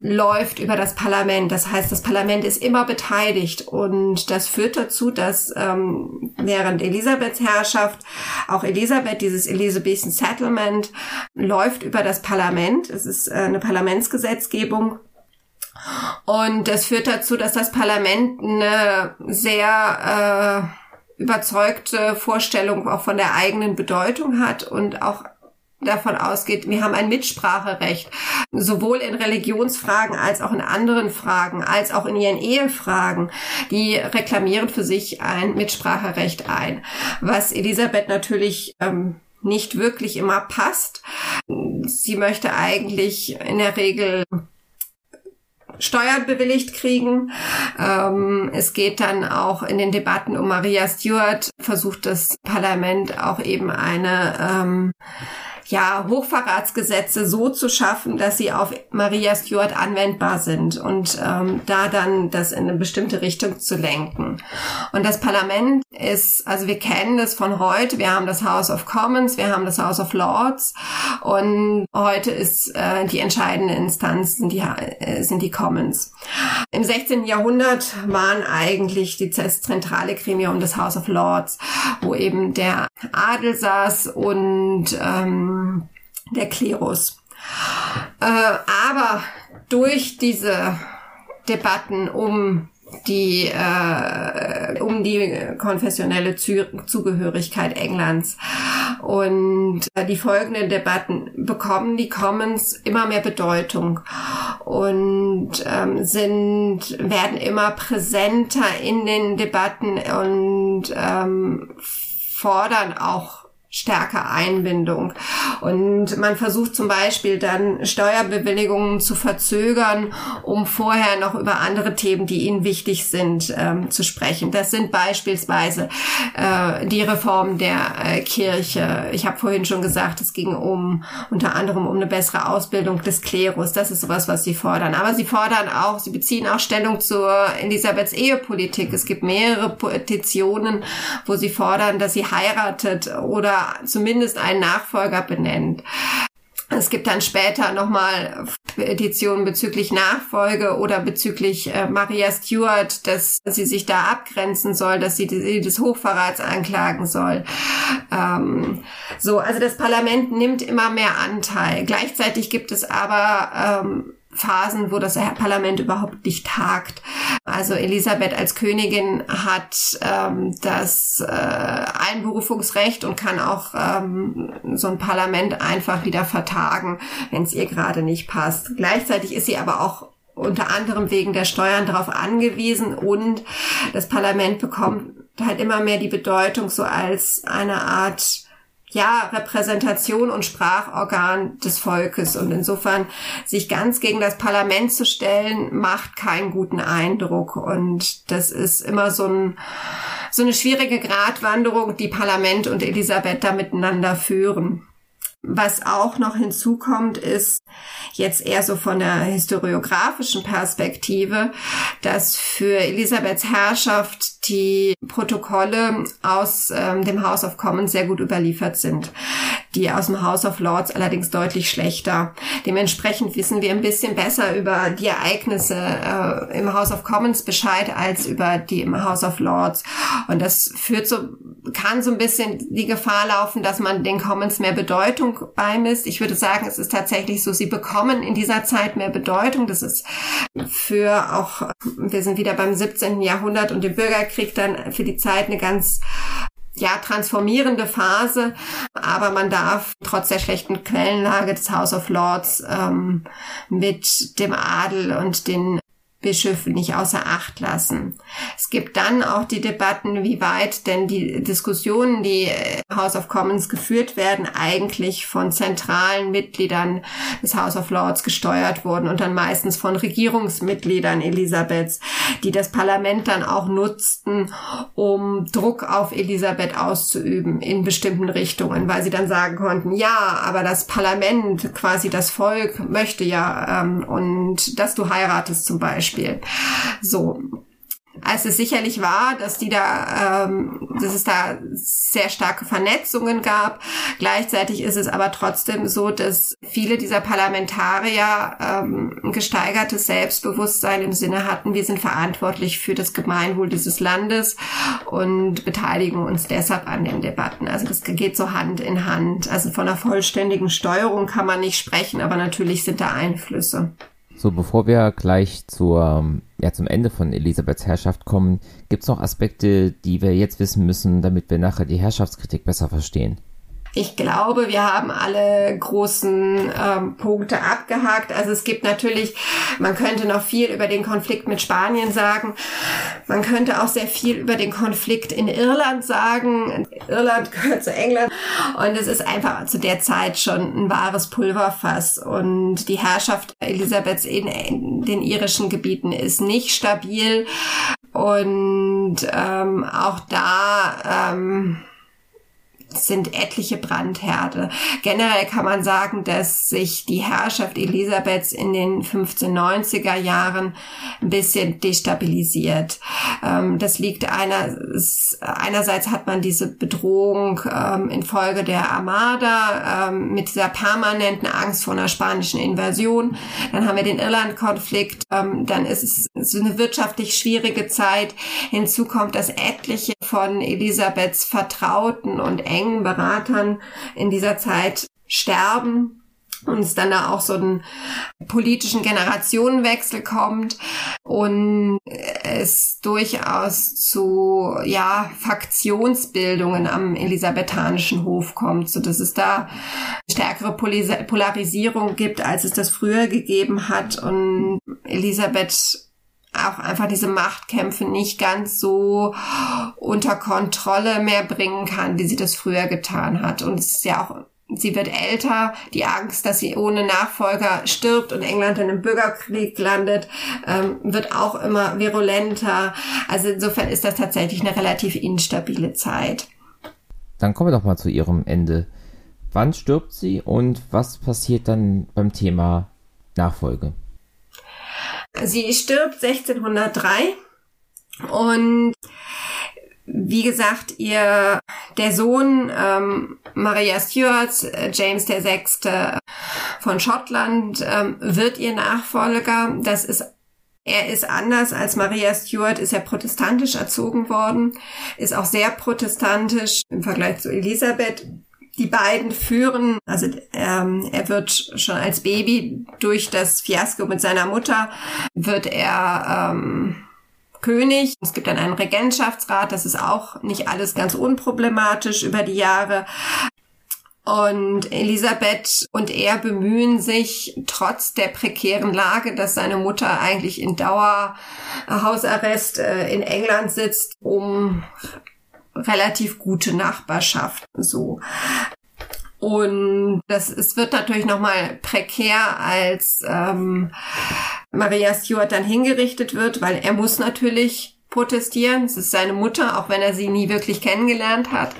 läuft über das Parlament. Das heißt, das Parlament ist immer beteiligt und das führt dazu, dass ähm, während Elisabeths Herrschaft auch Elisabeth, dieses Elizabethan Settlement, läuft über das Parlament. Es ist äh, eine Parlamentsgesetzgebung. Und das führt dazu, dass das Parlament eine sehr äh, überzeugte Vorstellung auch von der eigenen Bedeutung hat und auch davon ausgeht, wir haben ein Mitspracherecht, sowohl in Religionsfragen als auch in anderen Fragen, als auch in ihren Ehefragen. Die reklamieren für sich ein Mitspracherecht ein, was Elisabeth natürlich ähm, nicht wirklich immer passt. Sie möchte eigentlich in der Regel Steuern bewilligt kriegen. Ähm, es geht dann auch in den Debatten um Maria Stuart, versucht das Parlament auch eben eine ähm, ja, Hochverratsgesetze so zu schaffen, dass sie auf Maria Stuart anwendbar sind und ähm, da dann das in eine bestimmte Richtung zu lenken. Und das Parlament ist, also wir kennen das von heute, wir haben das House of Commons, wir haben das House of Lords und heute ist äh, die entscheidende Instanz sind die, äh, sind die Commons. Im 16. Jahrhundert waren eigentlich die zentrale Gremium des House of Lords, wo eben der Adel saß und ähm, der Klerus. Äh, aber durch diese Debatten um die äh, um die konfessionelle Zugehörigkeit Englands und äh, die folgenden Debatten bekommen die Commons immer mehr Bedeutung und ähm, sind werden immer präsenter in den Debatten und ähm, fordern auch stärker Einbindung. Und man versucht zum Beispiel dann Steuerbewilligungen zu verzögern, um vorher noch über andere Themen, die ihnen wichtig sind, ähm, zu sprechen. Das sind beispielsweise äh, die Reform der äh, Kirche. Ich habe vorhin schon gesagt, es ging um unter anderem um eine bessere Ausbildung des Klerus. Das ist sowas, was sie fordern. Aber sie fordern auch, sie beziehen auch Stellung zur Elisabeths Ehepolitik. Es gibt mehrere Petitionen, wo sie fordern, dass sie heiratet oder zumindest einen Nachfolger benennt. Es gibt dann später nochmal Petitionen bezüglich Nachfolge oder bezüglich äh, Maria Stuart, dass sie sich da abgrenzen soll, dass sie, die, des Hochverrats anklagen soll. Ähm, so, also das Parlament nimmt immer mehr Anteil. Gleichzeitig gibt es aber ähm, Phasen, wo das Parlament überhaupt nicht tagt. Also Elisabeth als Königin hat ähm, das äh, Einberufungsrecht und kann auch ähm, so ein Parlament einfach wieder vertagen, wenn es ihr gerade nicht passt. Gleichzeitig ist sie aber auch unter anderem wegen der Steuern darauf angewiesen und das Parlament bekommt halt immer mehr die Bedeutung so als eine Art ja, Repräsentation und Sprachorgan des Volkes. Und insofern sich ganz gegen das Parlament zu stellen, macht keinen guten Eindruck. Und das ist immer so ein, so eine schwierige Gratwanderung, die Parlament und Elisabeth da miteinander führen. Was auch noch hinzukommt, ist jetzt eher so von der historiografischen Perspektive, dass für Elisabeths Herrschaft die Protokolle aus ähm, dem House of Commons sehr gut überliefert sind die aus dem House of Lords allerdings deutlich schlechter. Dementsprechend wissen wir ein bisschen besser über die Ereignisse äh, im House of Commons Bescheid als über die im House of Lords. Und das führt so, kann so ein bisschen die Gefahr laufen, dass man den Commons mehr Bedeutung beimisst. Ich würde sagen, es ist tatsächlich so, sie bekommen in dieser Zeit mehr Bedeutung. Das ist für auch, wir sind wieder beim 17. Jahrhundert und dem Bürgerkrieg dann für die Zeit eine ganz ja, transformierende Phase, aber man darf trotz der schlechten Quellenlage des House of Lords ähm, mit dem Adel und den Bischöfe nicht außer Acht lassen. Es gibt dann auch die Debatten, wie weit denn die Diskussionen, die äh, House of Commons geführt werden, eigentlich von zentralen Mitgliedern des House of Lords gesteuert wurden und dann meistens von Regierungsmitgliedern Elisabeths, die das Parlament dann auch nutzten, um Druck auf Elisabeth auszuüben in bestimmten Richtungen, weil sie dann sagen konnten, ja, aber das Parlament, quasi das Volk möchte ja ähm, und dass du heiratest zum Beispiel Beispiel. So, als es sicherlich war, dass die da, ähm, dass es da sehr starke Vernetzungen gab. Gleichzeitig ist es aber trotzdem so, dass viele dieser Parlamentarier ähm, ein gesteigertes Selbstbewusstsein im Sinne hatten, wir sind verantwortlich für das Gemeinwohl dieses Landes und beteiligen uns deshalb an den Debatten. Also das geht so Hand in Hand. Also von einer vollständigen Steuerung kann man nicht sprechen, aber natürlich sind da Einflüsse. So, bevor wir gleich zur, ja, zum Ende von Elisabeths Herrschaft kommen, gibt es noch Aspekte, die wir jetzt wissen müssen, damit wir nachher die Herrschaftskritik besser verstehen? Ich glaube, wir haben alle großen ähm, Punkte abgehakt. Also es gibt natürlich, man könnte noch viel über den Konflikt mit Spanien sagen. Man könnte auch sehr viel über den Konflikt in Irland sagen. Irland gehört zu England und es ist einfach zu der Zeit schon ein wahres Pulverfass. Und die Herrschaft Elisabeths in, in den irischen Gebieten ist nicht stabil. Und ähm, auch da ähm, sind etliche Brandherde. Generell kann man sagen, dass sich die Herrschaft Elisabeths in den 1590er Jahren ein bisschen destabilisiert. Ähm, das liegt einer, einerseits hat man diese Bedrohung ähm, infolge der Armada ähm, mit dieser permanenten Angst vor einer spanischen Invasion. Dann haben wir den Irland-Konflikt. dann ist es so eine wirtschaftlich schwierige Zeit. Hinzu kommt, dass etliche von Elisabeths Vertrauten und engen Beratern in dieser Zeit sterben und es dann da auch so einen politischen Generationenwechsel kommt und es durchaus zu ja Faktionsbildungen am elisabethanischen Hof kommt, so dass es da stärkere Polarisierung gibt, als es das früher gegeben hat. Und Elisabeth auch einfach diese Machtkämpfe nicht ganz so unter Kontrolle mehr bringen kann, wie sie das früher getan hat. Und es ist ja auch Sie wird älter, die Angst, dass sie ohne Nachfolger stirbt und England in einem Bürgerkrieg landet, ähm, wird auch immer virulenter. Also insofern ist das tatsächlich eine relativ instabile Zeit. Dann kommen wir doch mal zu ihrem Ende. Wann stirbt sie und was passiert dann beim Thema Nachfolge? Sie stirbt 1603 und wie gesagt, ihr der Sohn ähm, Maria Stuart, äh, James VI. von Schottland, ähm, wird ihr Nachfolger. Das ist er ist anders als Maria Stuart, ist er protestantisch erzogen worden, ist auch sehr protestantisch im Vergleich zu Elisabeth die beiden führen, also ähm, er wird schon als Baby durch das Fiasko mit seiner Mutter, wird er ähm, König. Es gibt dann einen Regentschaftsrat, das ist auch nicht alles ganz unproblematisch über die Jahre. Und Elisabeth und er bemühen sich trotz der prekären Lage, dass seine Mutter eigentlich in Dauerhausarrest äh, in England sitzt, um relativ gute Nachbarschaft so. Und das, es wird natürlich nochmal prekär, als ähm, Maria Stuart dann hingerichtet wird, weil er muss natürlich protestieren. Es ist seine Mutter, auch wenn er sie nie wirklich kennengelernt hat.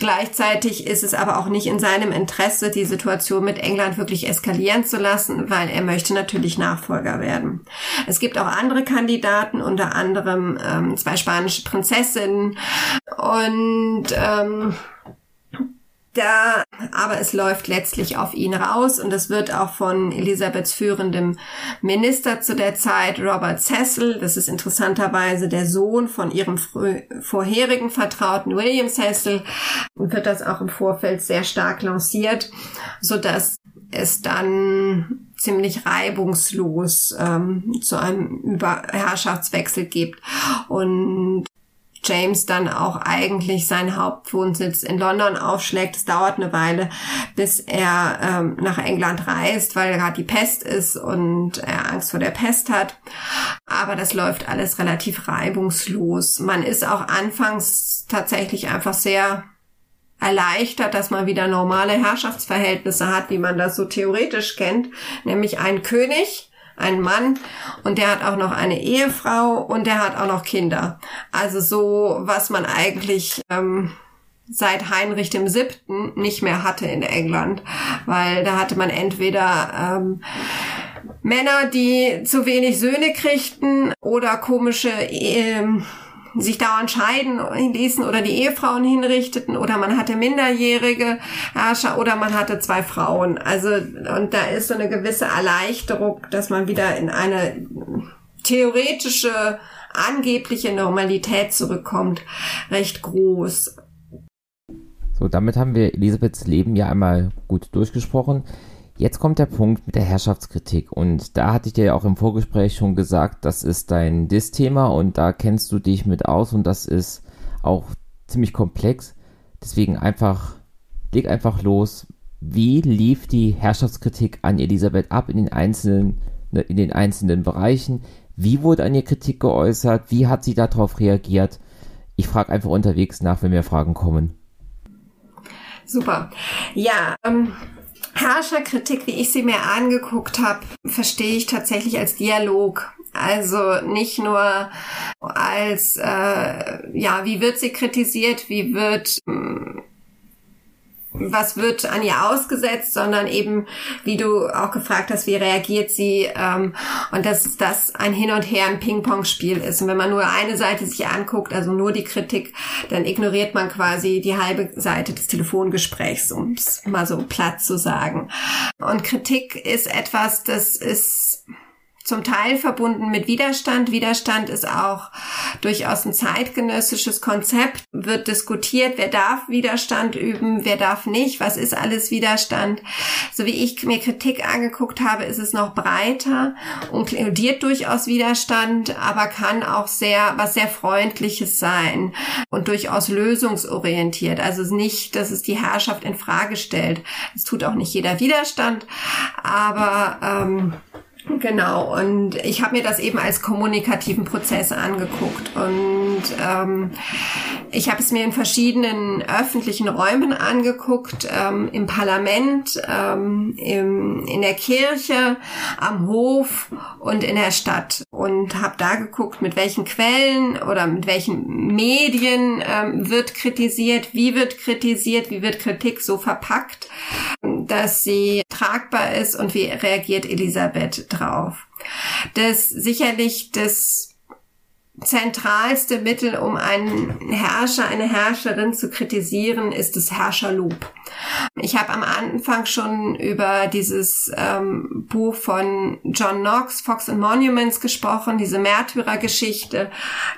Gleichzeitig ist es aber auch nicht in seinem Interesse, die Situation mit England wirklich eskalieren zu lassen, weil er möchte natürlich Nachfolger werden. Es gibt auch andere Kandidaten, unter anderem ähm, zwei spanische Prinzessinnen und ähm, da, aber es läuft letztlich auf ihn raus und es wird auch von Elisabeths führendem Minister zu der Zeit, Robert Cecil, das ist interessanterweise der Sohn von ihrem vorherigen Vertrauten William Cecil, wird das auch im Vorfeld sehr stark lanciert, so dass es dann ziemlich reibungslos ähm, zu einem Über Herrschaftswechsel gibt. Und James dann auch eigentlich seinen Hauptwohnsitz in London aufschlägt. Es dauert eine Weile, bis er ähm, nach England reist, weil gerade die Pest ist und er Angst vor der Pest hat. Aber das läuft alles relativ reibungslos. Man ist auch anfangs tatsächlich einfach sehr erleichtert, dass man wieder normale Herrschaftsverhältnisse hat, wie man das so theoretisch kennt, nämlich ein König, einen Mann und der hat auch noch eine Ehefrau und der hat auch noch Kinder. Also so, was man eigentlich ähm, seit Heinrich dem Siebten nicht mehr hatte in England, weil da hatte man entweder ähm, Männer, die zu wenig Söhne kriegten oder komische ähm, sich dauernd scheiden ließen oder die Ehefrauen hinrichteten oder man hatte minderjährige Herrscher oder man hatte zwei Frauen. Also und da ist so eine gewisse Erleichterung, dass man wieder in eine theoretische angebliche Normalität zurückkommt, recht groß. So, damit haben wir Elisabeths Leben ja einmal gut durchgesprochen. Jetzt kommt der Punkt mit der Herrschaftskritik und da hatte ich dir ja auch im Vorgespräch schon gesagt, das ist dein Dis-Thema und da kennst du dich mit aus und das ist auch ziemlich komplex. Deswegen einfach, leg einfach los. Wie lief die Herrschaftskritik an Elisabeth ab in den einzelnen, ne, in den einzelnen Bereichen? Wie wurde an ihr Kritik geäußert? Wie hat sie darauf reagiert? Ich frage einfach unterwegs nach, wenn mir Fragen kommen. Super. Ja, ähm, Herrscherkritik, wie ich sie mir angeguckt habe, verstehe ich tatsächlich als Dialog. Also nicht nur als, äh, ja, wie wird sie kritisiert, wie wird hm, was wird an ihr ausgesetzt, sondern eben, wie du auch gefragt hast, wie reagiert sie ähm, und dass das ein Hin und Her, ein Ping-Pong-Spiel ist. Und wenn man nur eine Seite sich anguckt, also nur die Kritik, dann ignoriert man quasi die halbe Seite des Telefongesprächs, um es mal so platt zu sagen. Und Kritik ist etwas, das ist zum Teil verbunden mit Widerstand. Widerstand ist auch durchaus ein zeitgenössisches Konzept, wird diskutiert, wer darf Widerstand üben, wer darf nicht, was ist alles Widerstand. So wie ich mir Kritik angeguckt habe, ist es noch breiter und inkludiert durchaus Widerstand, aber kann auch sehr, was sehr Freundliches sein und durchaus lösungsorientiert. Also nicht, dass es die Herrschaft in Frage stellt. Es tut auch nicht jeder Widerstand, aber ähm, Genau, und ich habe mir das eben als kommunikativen Prozess angeguckt und ähm, ich habe es mir in verschiedenen öffentlichen Räumen angeguckt, ähm, im Parlament, ähm, im, in der Kirche, am Hof und in der Stadt und habe da geguckt, mit welchen Quellen oder mit welchen Medien ähm, wird kritisiert, wie wird kritisiert, wie wird Kritik so verpackt, dass sie tragbar ist und wie reagiert Elisabeth drauf. Das sicherlich das zentralste Mittel, um einen Herrscher, eine Herrscherin zu kritisieren, ist das Herrscherlob. Ich habe am Anfang schon über dieses ähm, Buch von John Knox, Fox and Monuments, gesprochen, diese Märtyrergeschichte.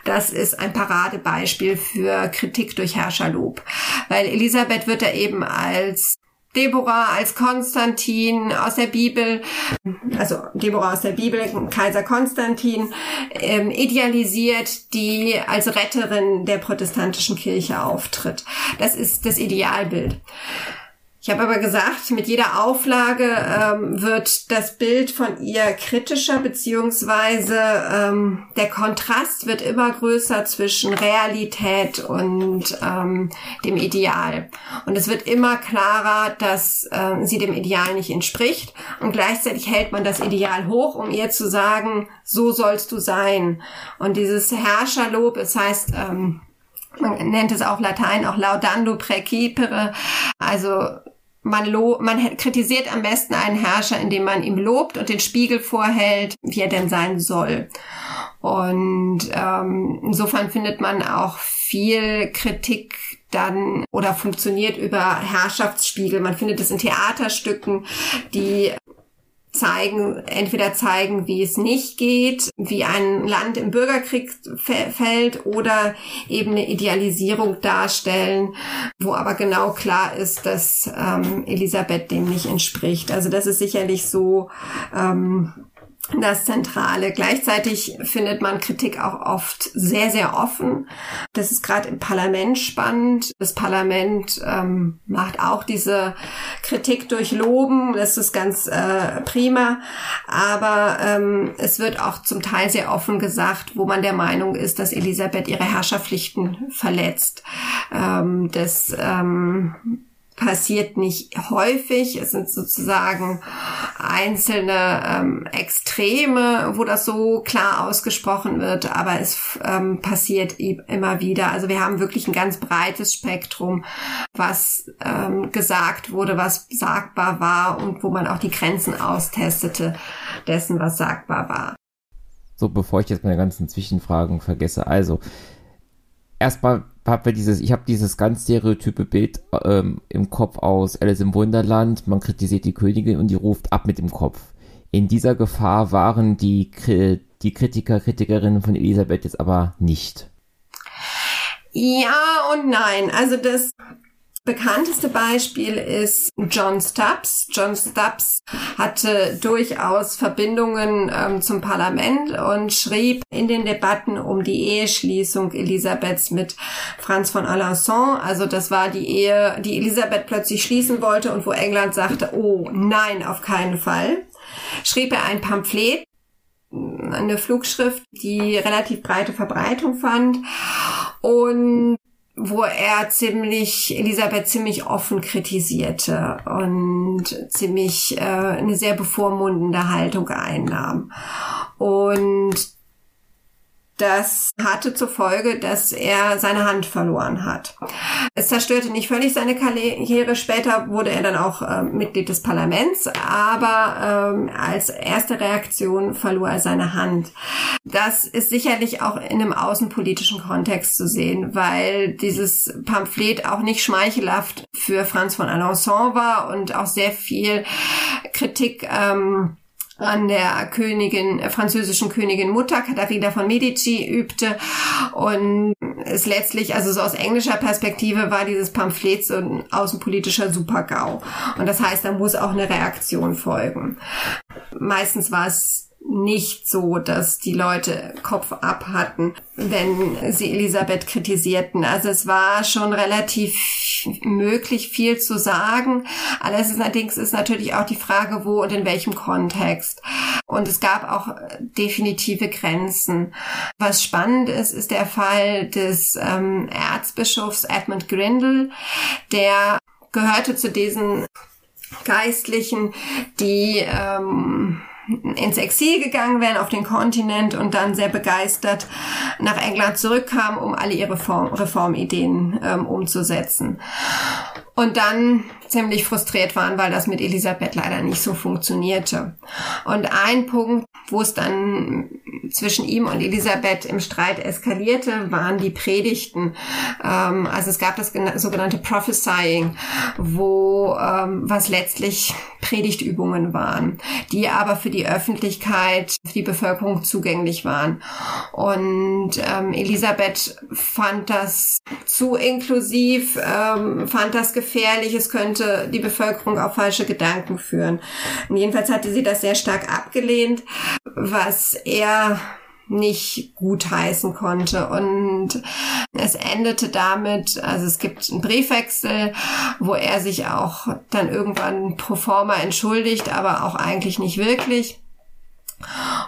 Das ist ein Paradebeispiel für Kritik durch Herrscherlob, weil Elisabeth wird da eben als Deborah als Konstantin aus der Bibel, also Deborah aus der Bibel, Kaiser Konstantin, ähm, idealisiert, die als Retterin der protestantischen Kirche auftritt. Das ist das Idealbild. Ich habe aber gesagt, mit jeder Auflage ähm, wird das Bild von ihr kritischer, beziehungsweise ähm, der Kontrast wird immer größer zwischen Realität und ähm, dem Ideal. Und es wird immer klarer, dass ähm, sie dem Ideal nicht entspricht. Und gleichzeitig hält man das Ideal hoch, um ihr zu sagen, so sollst du sein. Und dieses Herrscherlob, es heißt, ähm, man nennt es auch Latein, auch laudando precipere, also man, lo man kritisiert am besten einen Herrscher, indem man ihm lobt und den Spiegel vorhält, wie er denn sein soll. Und ähm, insofern findet man auch viel Kritik dann oder funktioniert über Herrschaftsspiegel. Man findet es in Theaterstücken, die zeigen, entweder zeigen, wie es nicht geht, wie ein Land im Bürgerkrieg fällt oder eben eine Idealisierung darstellen, wo aber genau klar ist, dass ähm, Elisabeth dem nicht entspricht. Also das ist sicherlich so ähm, das Zentrale. Gleichzeitig findet man Kritik auch oft sehr, sehr offen. Das ist gerade im Parlament spannend. Das Parlament ähm, macht auch diese Kritik durch Loben. Das ist ganz äh, prima. Aber ähm, es wird auch zum Teil sehr offen gesagt, wo man der Meinung ist, dass Elisabeth ihre Herrscherpflichten verletzt. Ähm, das ähm, passiert nicht häufig. Es sind sozusagen einzelne ähm, Extreme, wo das so klar ausgesprochen wird, aber es ähm, passiert immer wieder. Also wir haben wirklich ein ganz breites Spektrum, was ähm, gesagt wurde, was sagbar war und wo man auch die Grenzen austestete dessen, was sagbar war. So, bevor ich jetzt meine ganzen Zwischenfragen vergesse. Also, erstmal habe wir dieses, ich habe dieses ganz stereotype Bild ähm, im Kopf aus Alice im Wunderland. Man kritisiert die Königin und die ruft ab mit dem Kopf. In dieser Gefahr waren die, die Kritiker, Kritikerinnen von Elisabeth jetzt aber nicht. Ja und nein. Also das bekannteste Beispiel ist John Stubbs. John Stubbs hatte durchaus Verbindungen ähm, zum Parlament und schrieb in den Debatten um die Eheschließung Elisabeths mit Franz von Alençon. Also das war die Ehe, die Elisabeth plötzlich schließen wollte und wo England sagte, oh nein, auf keinen Fall. Schrieb er ein Pamphlet, eine Flugschrift, die relativ breite Verbreitung fand. Und wo er ziemlich, Elisabeth ziemlich offen kritisierte und ziemlich äh, eine sehr bevormundende Haltung einnahm. Und das hatte zur Folge, dass er seine Hand verloren hat. Es zerstörte nicht völlig seine Karriere. Später wurde er dann auch äh, Mitglied des Parlaments, aber ähm, als erste Reaktion verlor er seine Hand. Das ist sicherlich auch in einem außenpolitischen Kontext zu sehen, weil dieses Pamphlet auch nicht schmeichelhaft für Franz von Alençon war und auch sehr viel Kritik ähm, an der Königin, äh, französischen Königin Mutter Katharina von Medici übte und es letztlich, also so aus englischer Perspektive war dieses Pamphlet so ein außenpolitischer Supergau. Und das heißt, da muss auch eine Reaktion folgen. Meistens war es nicht so, dass die Leute Kopf ab hatten, wenn sie Elisabeth kritisierten. Also es war schon relativ möglich, viel zu sagen. Allerdings ist natürlich auch die Frage, wo und in welchem Kontext. Und es gab auch definitive Grenzen. Was spannend ist, ist der Fall des ähm, Erzbischofs Edmund Grindel, der gehörte zu diesen Geistlichen, die ähm, ins Exil gegangen wären auf den Kontinent und dann sehr begeistert nach England zurückkamen, um alle ihre Reform Reformideen ähm, umzusetzen. Und dann ziemlich frustriert waren, weil das mit Elisabeth leider nicht so funktionierte. Und ein Punkt, wo es dann zwischen ihm und Elisabeth im Streit eskalierte, waren die Predigten. Ähm, also es gab das sogenannte Prophesying, wo ähm, was letztlich Predigtübungen waren, die aber für die Öffentlichkeit, für die Bevölkerung zugänglich waren. Und ähm, Elisabeth fand das zu inklusiv, ähm, fand das gefährlich, es könnte die Bevölkerung auf falsche Gedanken führen. Und jedenfalls hatte sie das sehr stark abgelehnt, was er nicht gutheißen konnte. Und es endete damit, also es gibt einen Briefwechsel, wo er sich auch dann irgendwann pro forma entschuldigt, aber auch eigentlich nicht wirklich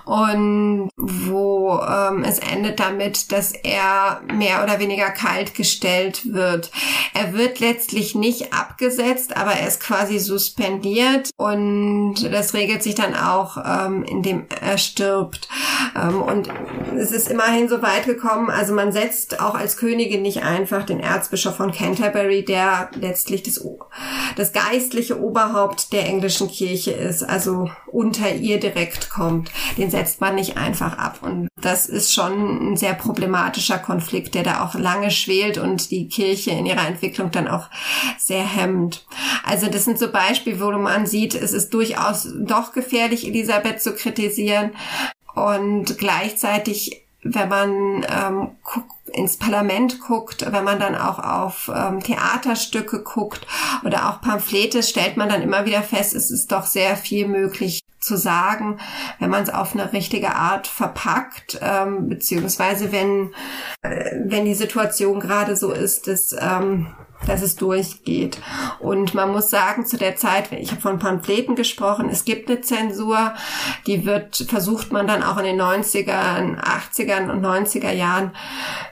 und wo ähm, es endet damit, dass er mehr oder weniger kalt gestellt wird. Er wird letztlich nicht abgesetzt, aber er ist quasi suspendiert und das regelt sich dann auch, ähm, indem er stirbt. Ähm, und es ist immerhin so weit gekommen, also man setzt auch als Königin nicht einfach den Erzbischof von Canterbury, der letztlich das, das geistliche Oberhaupt der englischen Kirche ist, also unter ihr direkt kommt kommt, den setzt man nicht einfach ab. Und das ist schon ein sehr problematischer Konflikt, der da auch lange schwelt und die Kirche in ihrer Entwicklung dann auch sehr hemmt. Also das sind so Beispiele, wo man sieht, es ist durchaus doch gefährlich, Elisabeth zu kritisieren. Und gleichzeitig wenn man ähm, ins Parlament guckt, wenn man dann auch auf ähm, Theaterstücke guckt oder auch Pamphlete, stellt man dann immer wieder fest, es ist doch sehr viel möglich zu sagen, wenn man es auf eine richtige Art verpackt, ähm, beziehungsweise wenn, äh, wenn die Situation gerade so ist, dass ähm, dass es durchgeht. Und man muss sagen, zu der Zeit, ich habe von Pamphleten gesprochen, es gibt eine Zensur, die wird, versucht man dann auch in den 90ern, 80ern und 90er Jahren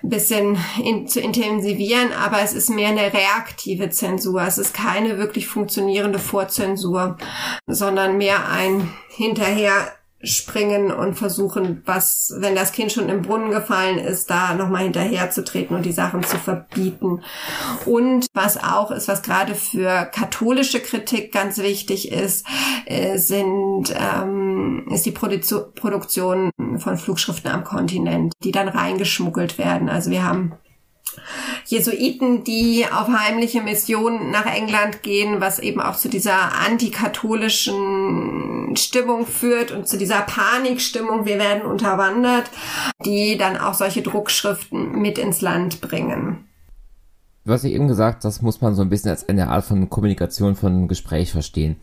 ein bisschen in, zu intensivieren, aber es ist mehr eine reaktive Zensur. Es ist keine wirklich funktionierende Vorzensur, sondern mehr ein hinterher springen und versuchen, was, wenn das Kind schon im Brunnen gefallen ist, da nochmal hinterher zu treten und die Sachen zu verbieten. Und was auch ist, was gerade für katholische Kritik ganz wichtig ist, äh, sind, ähm, ist die Produ Produktion von Flugschriften am Kontinent, die dann reingeschmuggelt werden. Also wir haben Jesuiten, die auf heimliche Missionen nach England gehen, was eben auch zu dieser antikatholischen Stimmung führt und zu dieser Panikstimmung, wir werden unterwandert, die dann auch solche Druckschriften mit ins Land bringen. Du hast ja eben gesagt, das muss man so ein bisschen als eine Art von Kommunikation, von Gespräch verstehen.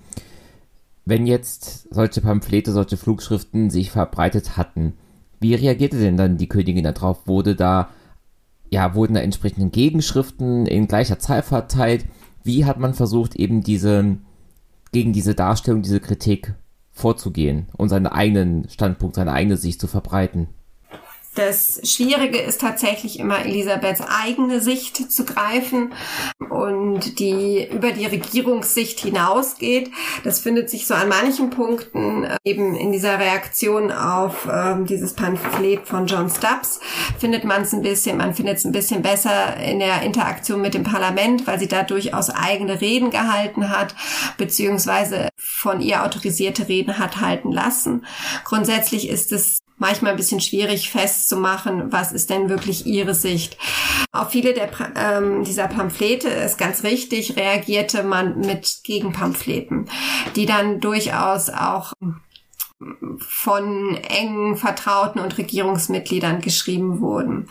Wenn jetzt solche Pamphlete, solche Flugschriften sich verbreitet hatten, wie reagierte denn dann die Königin darauf? Wurde da ja, wurden da entsprechende Gegenschriften in gleicher Zahl verteilt. Wie hat man versucht, eben diese, gegen diese Darstellung, diese Kritik vorzugehen und seinen eigenen Standpunkt, seine eigene Sicht zu verbreiten? Das Schwierige ist tatsächlich immer Elisabeths eigene Sicht zu greifen und die über die Regierungssicht hinausgeht. Das findet sich so an manchen Punkten äh, eben in dieser Reaktion auf ähm, dieses Pamphlet von John Stubbs findet man es ein bisschen, man findet es ein bisschen besser in der Interaktion mit dem Parlament, weil sie da durchaus eigene Reden gehalten hat, beziehungsweise von ihr autorisierte Reden hat halten lassen. Grundsätzlich ist es manchmal ein bisschen schwierig festzumachen, was ist denn wirklich ihre Sicht. Auf viele der, ähm, dieser Pamphlete ist ganz richtig, reagierte man mit Gegenpamphleten, die dann durchaus auch von engen Vertrauten und Regierungsmitgliedern geschrieben wurden.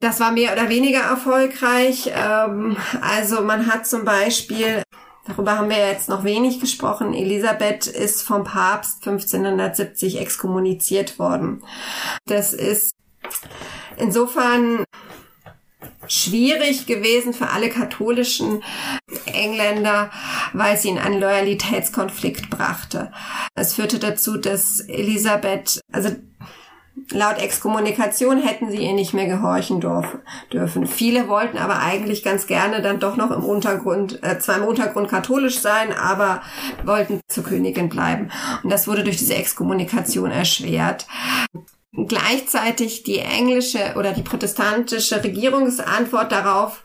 Das war mehr oder weniger erfolgreich. Ähm, also man hat zum Beispiel Darüber haben wir jetzt noch wenig gesprochen. Elisabeth ist vom Papst 1570 exkommuniziert worden. Das ist insofern schwierig gewesen für alle katholischen Engländer, weil sie in einen Loyalitätskonflikt brachte. Es führte dazu, dass Elisabeth, also Laut Exkommunikation hätten sie ihr nicht mehr gehorchen dürfen. Viele wollten aber eigentlich ganz gerne dann doch noch im Untergrund, äh, zwar im Untergrund katholisch sein, aber wollten zur Königin bleiben. Und das wurde durch diese Exkommunikation erschwert. Gleichzeitig die englische oder die protestantische Regierungsantwort darauf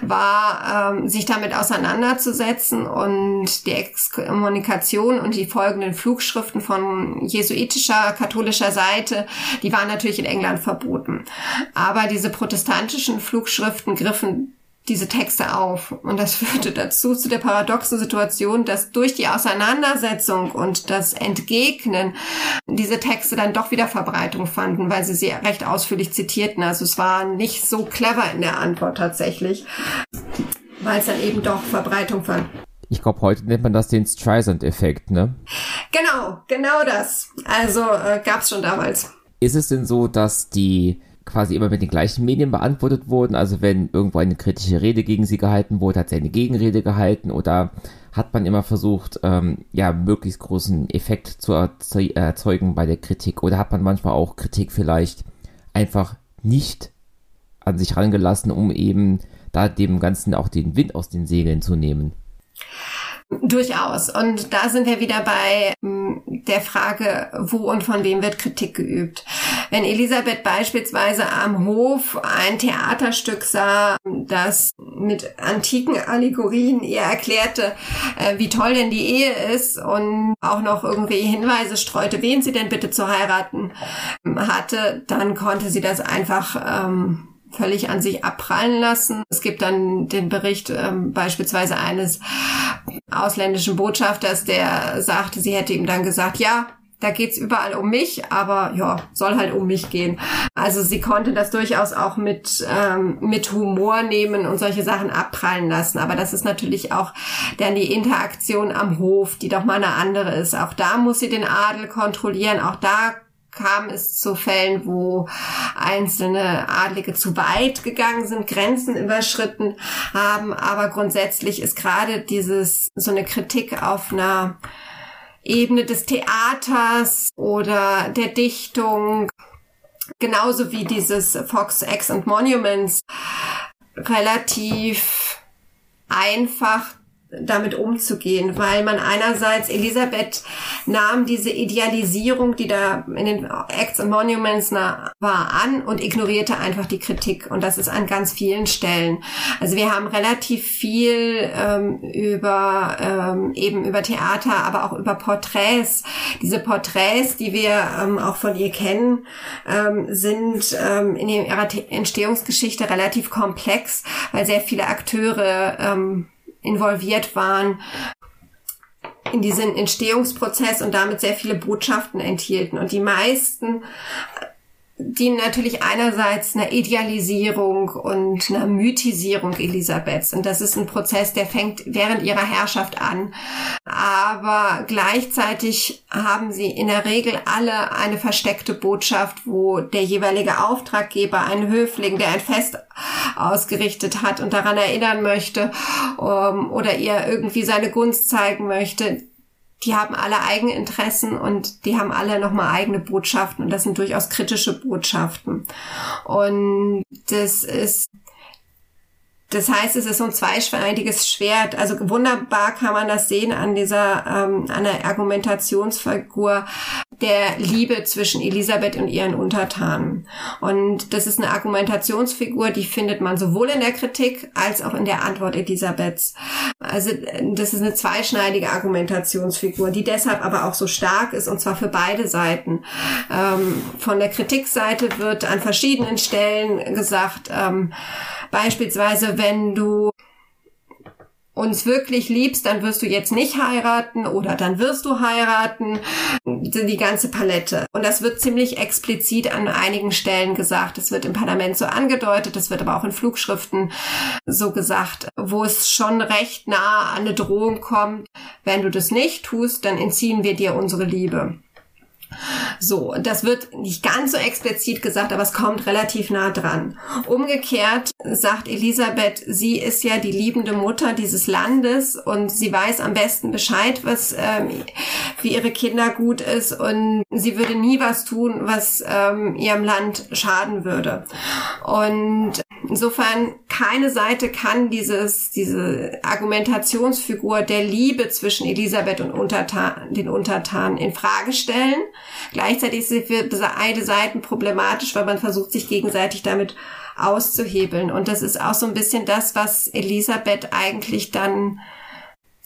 war, ähm, sich damit auseinanderzusetzen und die Exkommunikation und die folgenden Flugschriften von jesuitischer, katholischer Seite, die waren natürlich in England verboten. Aber diese protestantischen Flugschriften griffen diese Texte auf. Und das *laughs* führte dazu zu der paradoxen Situation, dass durch die Auseinandersetzung und das Entgegnen diese Texte dann doch wieder Verbreitung fanden, weil sie sie recht ausführlich zitierten. Also es war nicht so clever in der Antwort tatsächlich, weil es dann eben doch Verbreitung fand. Ich glaube, heute nennt man das den Streisand-Effekt, ne? Genau, genau das. Also äh, gab es schon damals. Ist es denn so, dass die quasi immer mit den gleichen Medien beantwortet wurden? Also wenn irgendwo eine kritische Rede gegen sie gehalten wurde, hat sie eine Gegenrede gehalten oder hat man immer versucht, ähm, ja, möglichst großen Effekt zu erzeugen bei der Kritik oder hat man manchmal auch Kritik vielleicht einfach nicht an sich rangelassen, um eben da dem Ganzen auch den Wind aus den Segeln zu nehmen? Durchaus. Und da sind wir wieder bei hm, der Frage, wo und von wem wird Kritik geübt. Wenn Elisabeth beispielsweise am Hof ein Theaterstück sah, das mit antiken Allegorien ihr erklärte, äh, wie toll denn die Ehe ist und auch noch irgendwie Hinweise streute, wen sie denn bitte zu heiraten hatte, dann konnte sie das einfach ähm, völlig an sich abprallen lassen. Es gibt dann den Bericht ähm, beispielsweise eines ausländischen Botschafters, der sagte, sie hätte ihm dann gesagt, ja, da geht's überall um mich, aber ja, soll halt um mich gehen. Also sie konnte das durchaus auch mit, ähm, mit Humor nehmen und solche Sachen abprallen lassen. Aber das ist natürlich auch dann die Interaktion am Hof, die doch mal eine andere ist. Auch da muss sie den Adel kontrollieren. Auch da kam es zu Fällen, wo einzelne Adlige zu weit gegangen sind, Grenzen überschritten haben. Aber grundsätzlich ist gerade dieses, so eine Kritik auf einer Ebene des Theaters oder der Dichtung, genauso wie dieses Fox X and Monuments, relativ einfach damit umzugehen, weil man einerseits Elisabeth nahm diese Idealisierung, die da in den Acts and Monuments war, an und ignorierte einfach die Kritik. Und das ist an ganz vielen Stellen. Also wir haben relativ viel ähm, über ähm, eben über Theater, aber auch über Porträts. Diese Porträts, die wir ähm, auch von ihr kennen, ähm, sind ähm, in ihrer Entstehungsgeschichte relativ komplex, weil sehr viele Akteure ähm, involviert waren in diesen Entstehungsprozess und damit sehr viele Botschaften enthielten. Und die meisten dienen natürlich einerseits einer Idealisierung und einer Mythisierung Elisabeths. Und das ist ein Prozess, der fängt während ihrer Herrschaft an. Aber gleichzeitig haben sie in der Regel alle eine versteckte Botschaft, wo der jeweilige Auftraggeber, ein Höfling, der ein Fest ausgerichtet hat und daran erinnern möchte ähm, oder ihr irgendwie seine Gunst zeigen möchte, die haben alle eigene Interessen und die haben alle nochmal eigene Botschaften und das sind durchaus kritische Botschaften. Und das ist das heißt, es ist so ein zweischneidiges Schwert. Also wunderbar kann man das sehen an dieser ähm, an der Argumentationsfigur der Liebe zwischen Elisabeth und ihren Untertanen. Und das ist eine Argumentationsfigur, die findet man sowohl in der Kritik als auch in der Antwort Elisabeths. Also das ist eine zweischneidige Argumentationsfigur, die deshalb aber auch so stark ist und zwar für beide Seiten. Ähm, von der Kritikseite wird an verschiedenen Stellen gesagt, ähm, Beispielsweise, wenn du uns wirklich liebst, dann wirst du jetzt nicht heiraten oder dann wirst du heiraten. Die ganze Palette. Und das wird ziemlich explizit an einigen Stellen gesagt. Es wird im Parlament so angedeutet, es wird aber auch in Flugschriften so gesagt, wo es schon recht nah an eine Drohung kommt. Wenn du das nicht tust, dann entziehen wir dir unsere Liebe. So, das wird nicht ganz so explizit gesagt, aber es kommt relativ nah dran. Umgekehrt sagt Elisabeth, sie ist ja die liebende Mutter dieses Landes und sie weiß am besten Bescheid, was ähm, für ihre Kinder gut ist und sie würde nie was tun, was ähm, ihrem Land schaden würde. Und insofern keine Seite kann dieses diese Argumentationsfigur der Liebe zwischen Elisabeth und Untertan, den Untertanen in Frage stellen. Gleichzeitig sie für beide Seiten problematisch, weil man versucht, sich gegenseitig damit auszuhebeln. Und das ist auch so ein bisschen das, was Elisabeth eigentlich dann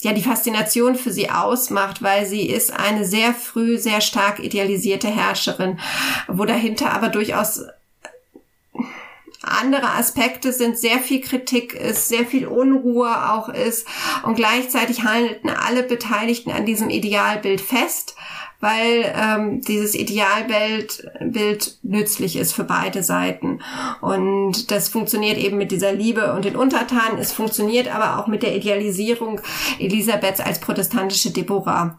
ja die Faszination für sie ausmacht, weil sie ist eine sehr früh sehr stark idealisierte Herrscherin, wo dahinter aber durchaus andere Aspekte sind, sehr viel Kritik ist, sehr viel Unruhe auch ist und gleichzeitig halten alle Beteiligten an diesem Idealbild fest weil ähm, dieses Idealbild Bild nützlich ist für beide Seiten. Und das funktioniert eben mit dieser Liebe und den Untertanen. Es funktioniert aber auch mit der Idealisierung Elisabeths als protestantische Deborah.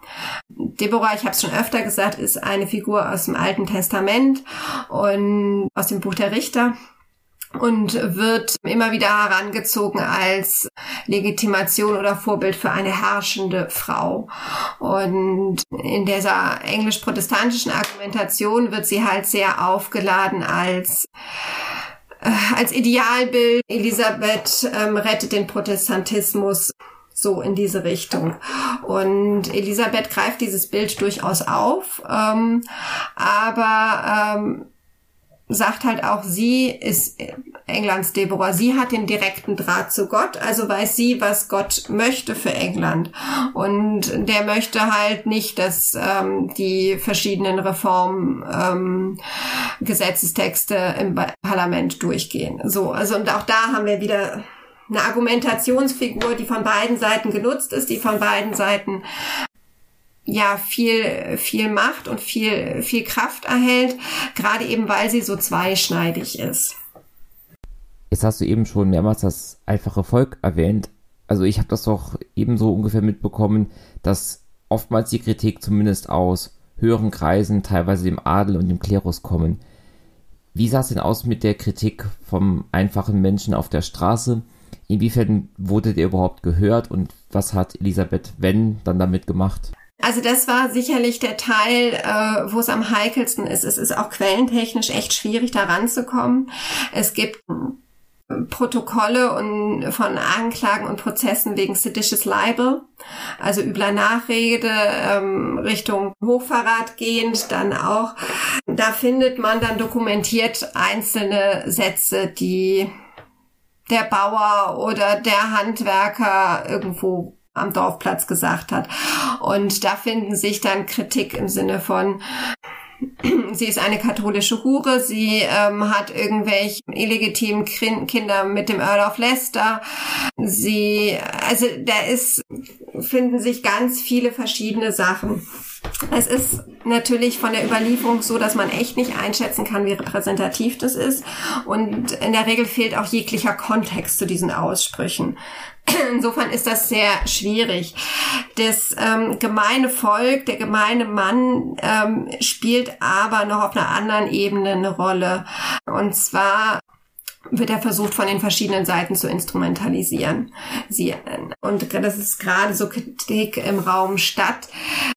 Deborah, ich habe es schon öfter gesagt, ist eine Figur aus dem Alten Testament und aus dem Buch der Richter und wird immer wieder herangezogen als Legitimation oder Vorbild für eine herrschende Frau. Und in dieser englisch-protestantischen Argumentation wird sie halt sehr aufgeladen als äh, als Idealbild. Elisabeth ähm, rettet den Protestantismus so in diese Richtung. Und Elisabeth greift dieses Bild durchaus auf, ähm, aber ähm, sagt halt auch, sie ist Englands Deborah. Sie hat den direkten Draht zu Gott, also weiß sie, was Gott möchte für England. Und der möchte halt nicht, dass ähm, die verschiedenen Reform ähm, im Parlament durchgehen. So, also und auch da haben wir wieder eine Argumentationsfigur, die von beiden Seiten genutzt ist, die von beiden Seiten ja viel viel Macht und viel viel Kraft erhält, gerade eben weil sie so zweischneidig ist. Jetzt hast du eben schon mehrmals das einfache Volk erwähnt. Also ich habe das doch ebenso ungefähr mitbekommen, dass oftmals die Kritik zumindest aus höheren Kreisen, teilweise dem Adel und dem Klerus kommen. Wie sah es denn aus mit der Kritik vom einfachen Menschen auf der Straße? Inwiefern wurde der überhaupt gehört und was hat Elisabeth Wenn dann damit gemacht? Also das war sicherlich der Teil, äh, wo es am heikelsten ist. Es ist auch quellentechnisch echt schwierig, da ranzukommen. Es gibt Protokolle und von Anklagen und Prozessen wegen seditious libel, also übler Nachrede ähm, Richtung Hochverrat gehend, dann auch. Da findet man dann dokumentiert einzelne Sätze, die der Bauer oder der Handwerker irgendwo am Dorfplatz gesagt hat. Und da finden sich dann Kritik im Sinne von, *clears throat* sie ist eine katholische Hure, sie ähm, hat irgendwelche illegitimen Kinder mit dem Earl of Leicester. Sie, also da ist, finden sich ganz viele verschiedene Sachen. Es ist natürlich von der Überlieferung so, dass man echt nicht einschätzen kann, wie repräsentativ das ist. Und in der Regel fehlt auch jeglicher Kontext zu diesen Aussprüchen. *clears throat* Insofern ist das sehr schwierig. Das ähm, gemeine Volk, der gemeine Mann ähm, spielt aber noch auf einer anderen Ebene eine Rolle. Und zwar wird er versucht, von den verschiedenen Seiten zu instrumentalisieren. Sie, und das ist gerade so Kritik im Raum Stadt,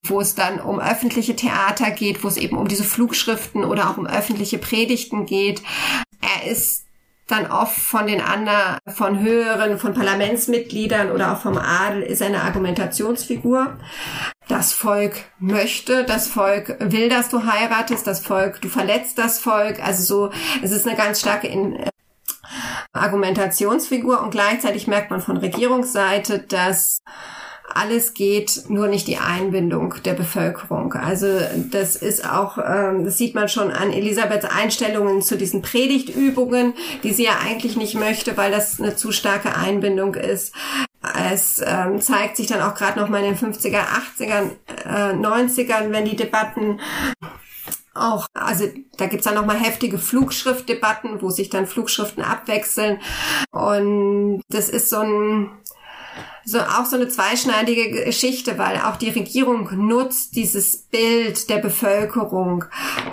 wo es dann um öffentliche Theater geht, wo es eben um diese Flugschriften oder auch um öffentliche Predigten geht. Er ist dann oft von den anderen, von höheren, von Parlamentsmitgliedern oder auch vom Adel ist eine Argumentationsfigur. Das Volk möchte, das Volk will, dass du heiratest, das Volk, du verletzt das Volk. Also so, es ist eine ganz starke in, äh, Argumentationsfigur und gleichzeitig merkt man von Regierungsseite, dass alles geht, nur nicht die Einbindung der Bevölkerung. Also das ist auch, ähm, das sieht man schon an Elisabeths Einstellungen zu diesen Predigtübungen, die sie ja eigentlich nicht möchte, weil das eine zu starke Einbindung ist. Es ähm, zeigt sich dann auch gerade noch mal in den 50er, 80er, äh, 90ern, wenn die Debatten auch, also da gibt's dann nochmal heftige Flugschriftdebatten, wo sich dann Flugschriften abwechseln. Und das ist so ein so auch so eine zweischneidige Geschichte, weil auch die Regierung nutzt dieses Bild der Bevölkerung.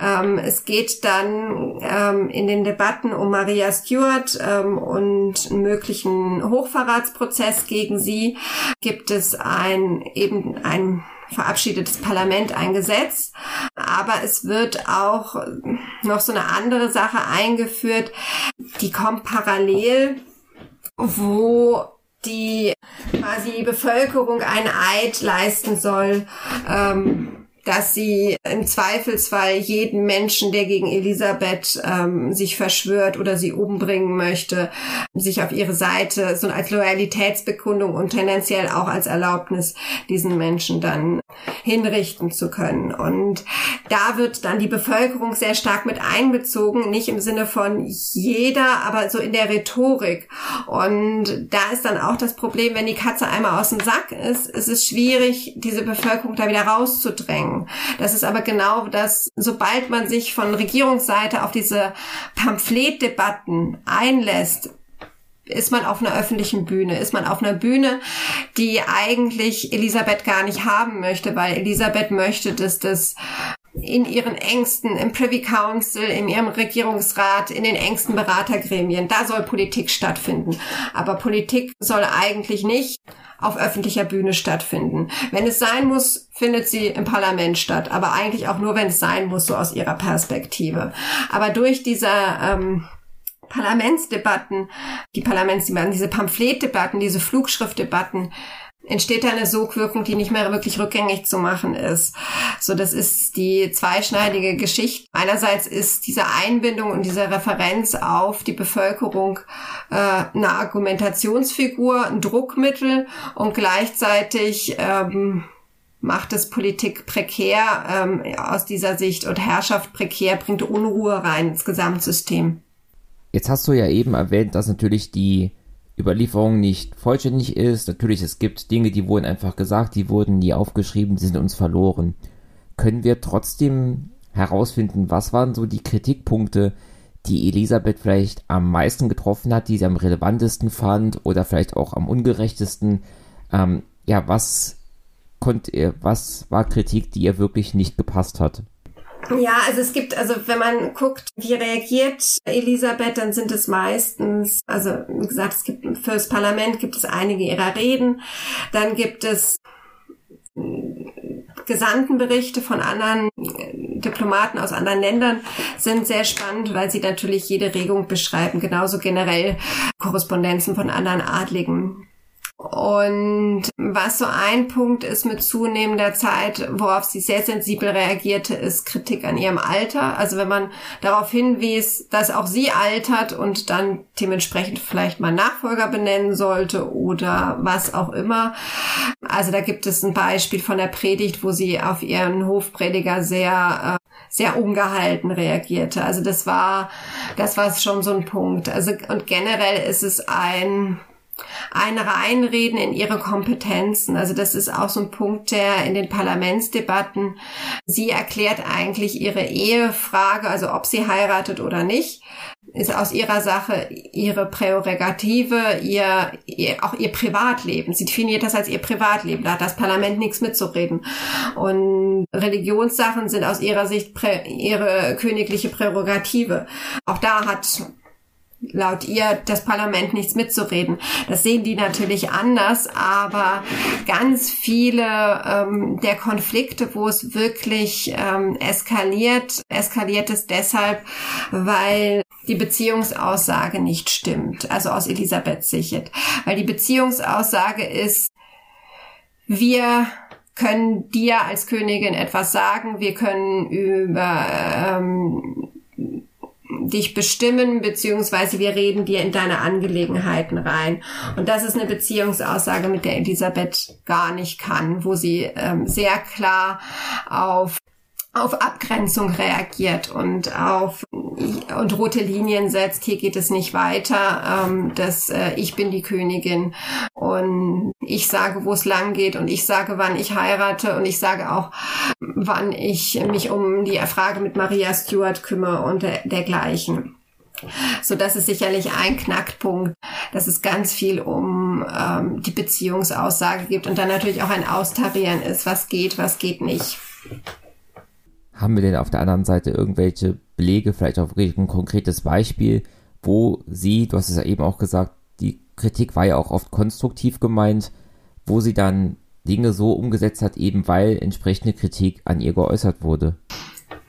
Ähm, es geht dann ähm, in den Debatten um Maria Stuart ähm, und einen möglichen Hochverratsprozess gegen sie gibt es ein eben ein verabschiedetes Parlament ein Gesetz, aber es wird auch noch so eine andere Sache eingeführt, die kommt parallel, wo die quasi Bevölkerung einen Eid leisten soll, ähm, dass sie im Zweifelsfall jeden Menschen, der gegen Elisabeth ähm, sich verschwört oder sie umbringen möchte, sich auf ihre Seite so als Loyalitätsbekundung und tendenziell auch als Erlaubnis diesen Menschen dann hinrichten zu können. Und da wird dann die Bevölkerung sehr stark mit einbezogen, nicht im Sinne von jeder, aber so in der Rhetorik. Und da ist dann auch das Problem, wenn die Katze einmal aus dem Sack ist, ist es schwierig, diese Bevölkerung da wieder rauszudrängen. Das ist aber genau das, sobald man sich von Regierungsseite auf diese Pamphletdebatten einlässt, ist man auf einer öffentlichen Bühne, ist man auf einer Bühne, die eigentlich Elisabeth gar nicht haben möchte, weil Elisabeth möchte, dass das in ihren Ängsten, im Privy Council, in ihrem Regierungsrat, in den engsten Beratergremien, da soll Politik stattfinden. Aber Politik soll eigentlich nicht auf öffentlicher Bühne stattfinden. Wenn es sein muss, findet sie im Parlament statt, aber eigentlich auch nur, wenn es sein muss, so aus ihrer Perspektive. Aber durch diese ähm, Parlamentsdebatten, die Parlamentsdebatten, diese Pamphletdebatten, diese Flugschriftdebatten, entsteht eine Sogwirkung, die nicht mehr wirklich rückgängig zu machen ist. So, das ist die zweischneidige Geschichte. Einerseits ist diese Einbindung und diese Referenz auf die Bevölkerung äh, eine Argumentationsfigur, ein Druckmittel und gleichzeitig ähm, macht es Politik prekär ähm, aus dieser Sicht und Herrschaft prekär, bringt Unruhe rein ins Gesamtsystem. Jetzt hast du ja eben erwähnt, dass natürlich die Überlieferung nicht vollständig ist. Natürlich, es gibt Dinge, die wurden einfach gesagt, die wurden nie aufgeschrieben, die sind uns verloren. Können wir trotzdem herausfinden, was waren so die Kritikpunkte, die Elisabeth vielleicht am meisten getroffen hat, die sie am relevantesten fand oder vielleicht auch am ungerechtesten? Ähm, ja, was konnte was war Kritik, die ihr wirklich nicht gepasst hat? Ja, also es gibt, also wenn man guckt, wie reagiert Elisabeth, dann sind es meistens, also wie gesagt, es gibt fürs Parlament gibt es einige ihrer Reden, dann gibt es Gesandtenberichte von anderen Diplomaten aus anderen Ländern sind sehr spannend, weil sie natürlich jede Regung beschreiben, genauso generell Korrespondenzen von anderen Adligen. Und was so ein Punkt ist mit zunehmender Zeit, worauf sie sehr sensibel reagierte, ist Kritik an ihrem Alter. Also wenn man darauf hinwies, dass auch sie altert und dann dementsprechend vielleicht mal Nachfolger benennen sollte oder was auch immer. Also da gibt es ein Beispiel von der Predigt, wo sie auf ihren Hofprediger sehr äh, sehr ungehalten reagierte. Also das war, das war schon so ein Punkt. Also und generell ist es ein ein Reinreden in ihre Kompetenzen. Also das ist auch so ein Punkt, der in den Parlamentsdebatten, sie erklärt eigentlich ihre Ehefrage, also ob sie heiratet oder nicht, ist aus ihrer Sache ihre Prärogative, ihr, ihr, auch ihr Privatleben. Sie definiert das als ihr Privatleben. Da hat das Parlament nichts mitzureden. Und Religionssachen sind aus ihrer Sicht prä, ihre königliche Prärogative. Auch da hat laut ihr das Parlament nichts mitzureden. Das sehen die natürlich anders, aber ganz viele ähm, der Konflikte, wo es wirklich ähm, eskaliert, eskaliert es deshalb, weil die Beziehungsaussage nicht stimmt, also aus Elisabeths Sicht. Weil die Beziehungsaussage ist, wir können dir als Königin etwas sagen, wir können über ähm, dich bestimmen, beziehungsweise wir reden dir in deine Angelegenheiten rein. Und das ist eine Beziehungsaussage, mit der Elisabeth gar nicht kann, wo sie ähm, sehr klar auf auf Abgrenzung reagiert und auf und rote Linien setzt. Hier geht es nicht weiter. Ähm, dass äh, ich bin die Königin und ich sage, wo es lang geht und ich sage, wann ich heirate und ich sage auch, wann ich mich um die Frage mit Maria Stuart kümmere und der, dergleichen. So, das ist sicherlich ein Knackpunkt, dass es ganz viel um ähm, die Beziehungsaussage gibt und dann natürlich auch ein Austarieren ist, was geht, was geht nicht. Haben wir denn auf der anderen Seite irgendwelche Belege, vielleicht auch wirklich ein konkretes Beispiel, wo sie, du hast es ja eben auch gesagt, die Kritik war ja auch oft konstruktiv gemeint, wo sie dann Dinge so umgesetzt hat, eben weil entsprechende Kritik an ihr geäußert wurde?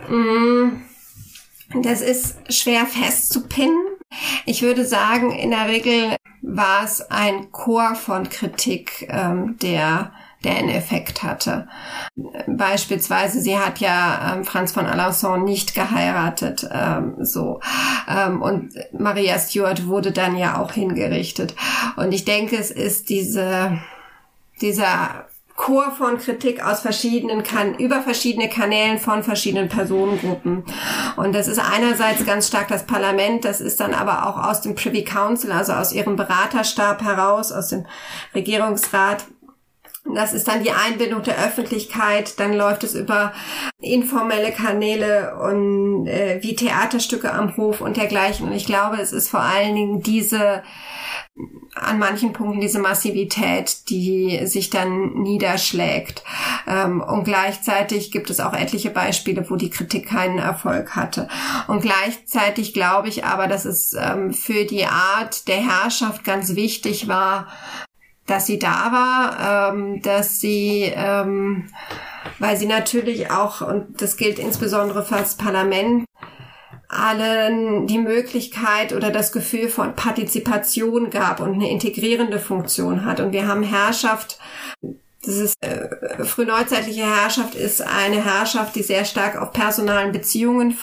Mm, das ist schwer festzupinnen. Ich würde sagen, in der Regel war es ein Chor von Kritik, ähm, der der einen Effekt hatte. Beispielsweise, sie hat ja ähm, Franz von Alençon nicht geheiratet, ähm, so. Ähm, und Maria Stuart wurde dann ja auch hingerichtet. Und ich denke, es ist diese, dieser Chor von Kritik aus verschiedenen kan über verschiedene Kanälen von verschiedenen Personengruppen. Und das ist einerseits ganz stark das Parlament, das ist dann aber auch aus dem Privy Council, also aus ihrem Beraterstab heraus, aus dem Regierungsrat das ist dann die Einbindung der Öffentlichkeit. Dann läuft es über informelle Kanäle und äh, wie Theaterstücke am Hof und dergleichen. Und ich glaube, es ist vor allen Dingen diese an manchen Punkten diese Massivität, die sich dann niederschlägt. Ähm, und gleichzeitig gibt es auch etliche Beispiele, wo die Kritik keinen Erfolg hatte. Und gleichzeitig glaube ich aber, dass es ähm, für die Art der Herrschaft ganz wichtig war, dass sie da war, ähm, dass sie, ähm, weil sie natürlich auch, und das gilt insbesondere für das Parlament, allen die Möglichkeit oder das Gefühl von Partizipation gab und eine integrierende Funktion hat. Und wir haben Herrschaft dieses äh, frühneuzeitliche Herrschaft ist eine Herrschaft, die sehr stark auf personalen Beziehungen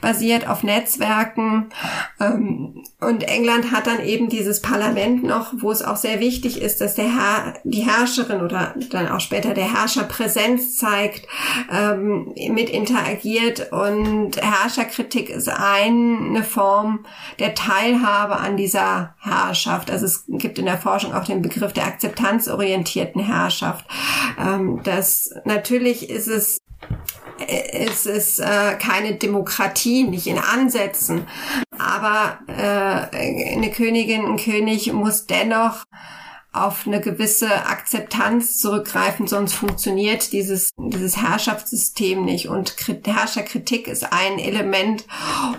basiert, auf Netzwerken. Ähm, und England hat dann eben dieses Parlament noch, wo es auch sehr wichtig ist, dass der Herr, die Herrscherin oder dann auch später der Herrscher Präsenz zeigt, ähm, mit interagiert. Und Herrscherkritik ist eine Form der Teilhabe an dieser Herrschaft. Also es gibt in der Forschung auch den Begriff der akzeptanzorientierten Herrschaft. Herrschaft. Ähm, das natürlich ist es es ist äh, keine Demokratie, nicht in Ansätzen, aber äh, eine Königin, ein König muss dennoch auf eine gewisse Akzeptanz zurückgreifen, sonst funktioniert dieses, dieses Herrschaftssystem nicht. Und Herrscherkritik ist ein Element,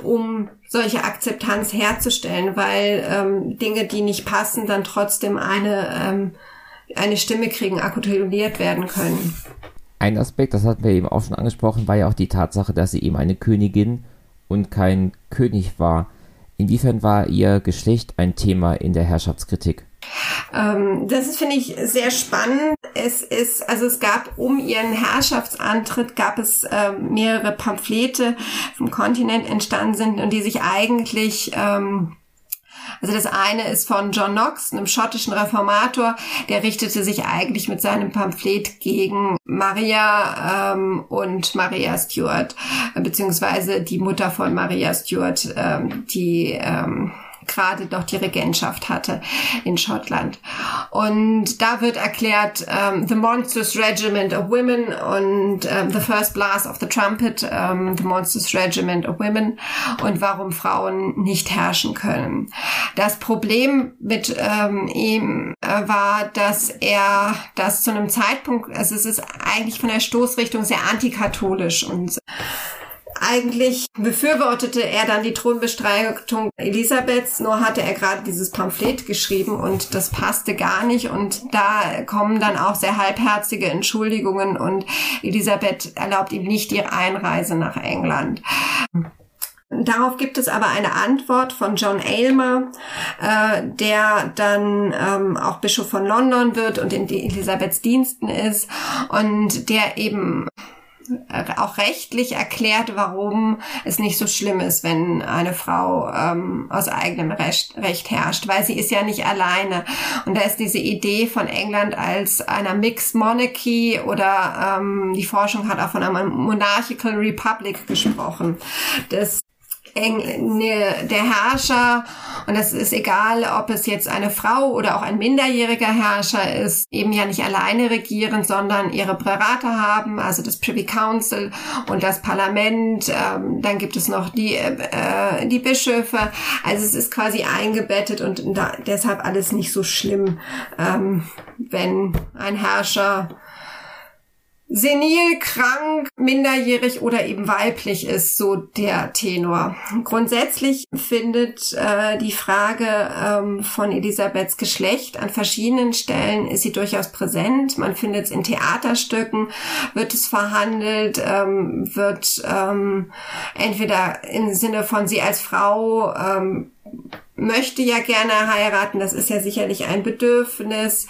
um solche Akzeptanz herzustellen, weil ähm, Dinge, die nicht passen, dann trotzdem eine ähm, eine Stimme kriegen, artikuliert werden können. Ein Aspekt, das hatten wir eben auch schon angesprochen, war ja auch die Tatsache, dass sie eben eine Königin und kein König war. Inwiefern war ihr Geschlecht ein Thema in der Herrschaftskritik? Ähm, das finde ich, sehr spannend. Es ist, also es gab um ihren Herrschaftsantritt gab es äh, mehrere Pamphlete vom Kontinent entstanden sind und die sich eigentlich ähm, also das eine ist von John Knox, einem schottischen Reformator, der richtete sich eigentlich mit seinem Pamphlet gegen Maria ähm, und Maria Stuart, beziehungsweise die Mutter von Maria Stuart, ähm, die ähm, gerade noch die Regentschaft hatte in Schottland. Und da wird erklärt, um, ähm, The Monstrous Regiment of Women und um, ähm, The First Blast of the Trumpet, um, ähm, The Monstrous Regiment of Women und warum Frauen nicht herrschen können. Das Problem mit ihm äh, war, dass er das zu einem Zeitpunkt, also es ist eigentlich von der Stoßrichtung sehr antikatholisch und eigentlich befürwortete er dann die Thronbestreitung Elisabeths, nur hatte er gerade dieses Pamphlet geschrieben und das passte gar nicht und da kommen dann auch sehr halbherzige Entschuldigungen und Elisabeth erlaubt ihm nicht die Einreise nach England. Darauf gibt es aber eine Antwort von John Aylmer, äh, der dann ähm, auch Bischof von London wird und in Elisabeths Diensten ist und der eben auch rechtlich erklärt, warum es nicht so schlimm ist, wenn eine Frau ähm, aus eigenem Recht, Recht herrscht, weil sie ist ja nicht alleine. Und da ist diese Idee von England als einer Mixed Monarchy oder ähm, die Forschung hat auch von einer Monarchical Republic gesprochen. Das der Herrscher, und es ist egal, ob es jetzt eine Frau oder auch ein minderjähriger Herrscher ist, eben ja nicht alleine regieren, sondern ihre Berater haben, also das Privy Council und das Parlament. Ähm, dann gibt es noch die, äh, die Bischöfe. Also es ist quasi eingebettet und da, deshalb alles nicht so schlimm, ähm, wenn ein Herrscher senil, krank, minderjährig oder eben weiblich ist so der Tenor. Grundsätzlich findet äh, die Frage ähm, von Elisabeths Geschlecht an verschiedenen Stellen ist sie durchaus präsent. Man findet es in Theaterstücken, wird es verhandelt, ähm, wird ähm, entweder im Sinne von sie als Frau ähm, möchte ja gerne heiraten, das ist ja sicherlich ein Bedürfnis.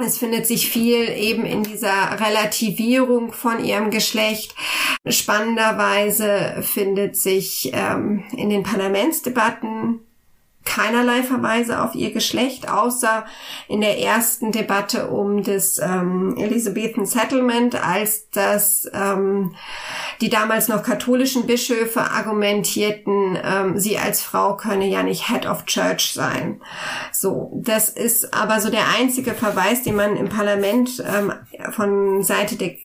Es findet sich viel eben in dieser Relativierung von ihrem Geschlecht. Spannenderweise findet sich ähm, in den Parlamentsdebatten keinerlei Verweise auf ihr Geschlecht, außer in der ersten Debatte um das ähm, Elizabethan Settlement, als das ähm, die damals noch katholischen Bischöfe argumentierten, ähm, sie als Frau könne ja nicht Head of Church sein. So, das ist aber so der einzige Verweis, den man im Parlament ähm, von Seite der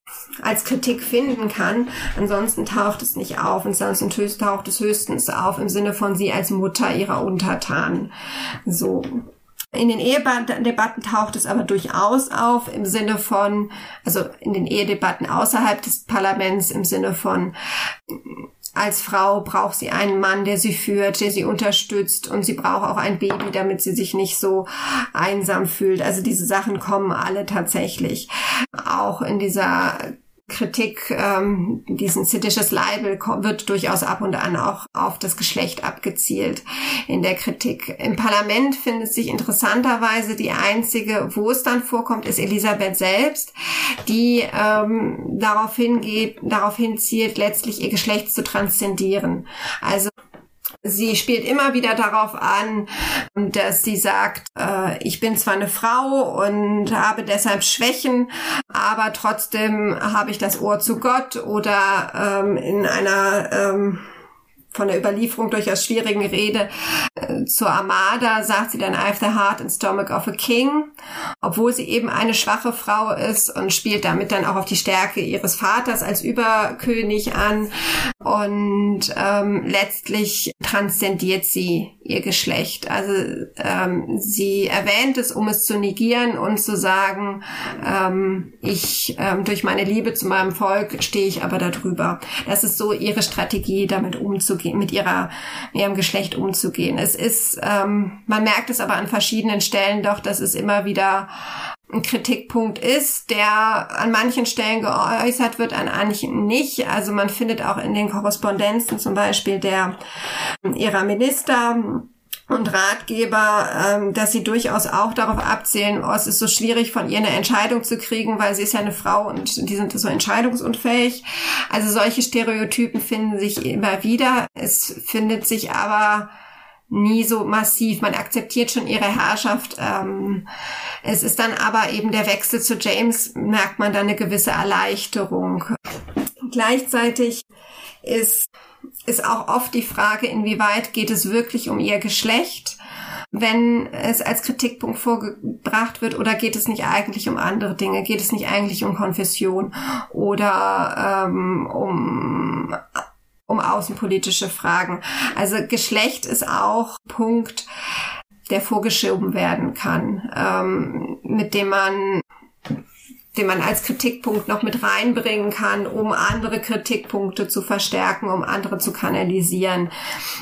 als Kritik finden kann. Ansonsten taucht es nicht auf. Ansonsten taucht es höchstens auf im Sinne von sie als Mutter ihrer Untertanen. So. In den Ehedebatten taucht es aber durchaus auf im Sinne von, also in den Ehedebatten außerhalb des Parlaments im Sinne von, als Frau braucht sie einen Mann, der sie führt, der sie unterstützt und sie braucht auch ein Baby, damit sie sich nicht so einsam fühlt. Also diese Sachen kommen alle tatsächlich. Auch in dieser Kritik, ähm, diesen seditious Libel wird durchaus ab und an auch auf das Geschlecht abgezielt in der Kritik. Im Parlament findet sich interessanterweise die einzige, wo es dann vorkommt, ist Elisabeth selbst, die ähm, darauf hingeht, darauf hinzielt, letztlich ihr Geschlecht zu transzendieren. Also Sie spielt immer wieder darauf an, dass sie sagt, äh, ich bin zwar eine Frau und habe deshalb Schwächen, aber trotzdem habe ich das Ohr zu Gott oder ähm, in einer ähm, von der Überlieferung durchaus schwierigen Rede äh, zur Armada sagt sie dann I have the heart and stomach of a king, obwohl sie eben eine schwache Frau ist und spielt damit dann auch auf die Stärke ihres Vaters als Überkönig an. Und ähm, letztlich transzendiert sie ihr Geschlecht. Also ähm, sie erwähnt es, um es zu negieren und zu sagen, ähm, ich ähm, durch meine Liebe zu meinem Volk stehe ich aber darüber. Das ist so ihre Strategie, damit umzugehen mit ihrer, ihrem Geschlecht umzugehen. Es ist, ähm, man merkt es aber an verschiedenen Stellen doch, dass es immer wieder ein Kritikpunkt ist, der an manchen Stellen geäußert wird, an manchen nicht. Also man findet auch in den Korrespondenzen zum Beispiel der ihrer Minister und Ratgeber, ähm, dass sie durchaus auch darauf abzählen, oh, es ist so schwierig von ihr eine Entscheidung zu kriegen, weil sie ist ja eine Frau und die sind so entscheidungsunfähig. Also solche Stereotypen finden sich immer wieder. Es findet sich aber nie so massiv. Man akzeptiert schon ihre Herrschaft. Ähm, es ist dann aber eben der Wechsel zu James, merkt man dann eine gewisse Erleichterung. Gleichzeitig ist ist auch oft die Frage, inwieweit geht es wirklich um ihr Geschlecht, wenn es als Kritikpunkt vorgebracht wird, oder geht es nicht eigentlich um andere Dinge? Geht es nicht eigentlich um Konfession oder ähm, um um außenpolitische Fragen? Also Geschlecht ist auch Punkt, der vorgeschoben werden kann, ähm, mit dem man den man als Kritikpunkt noch mit reinbringen kann, um andere Kritikpunkte zu verstärken, um andere zu kanalisieren.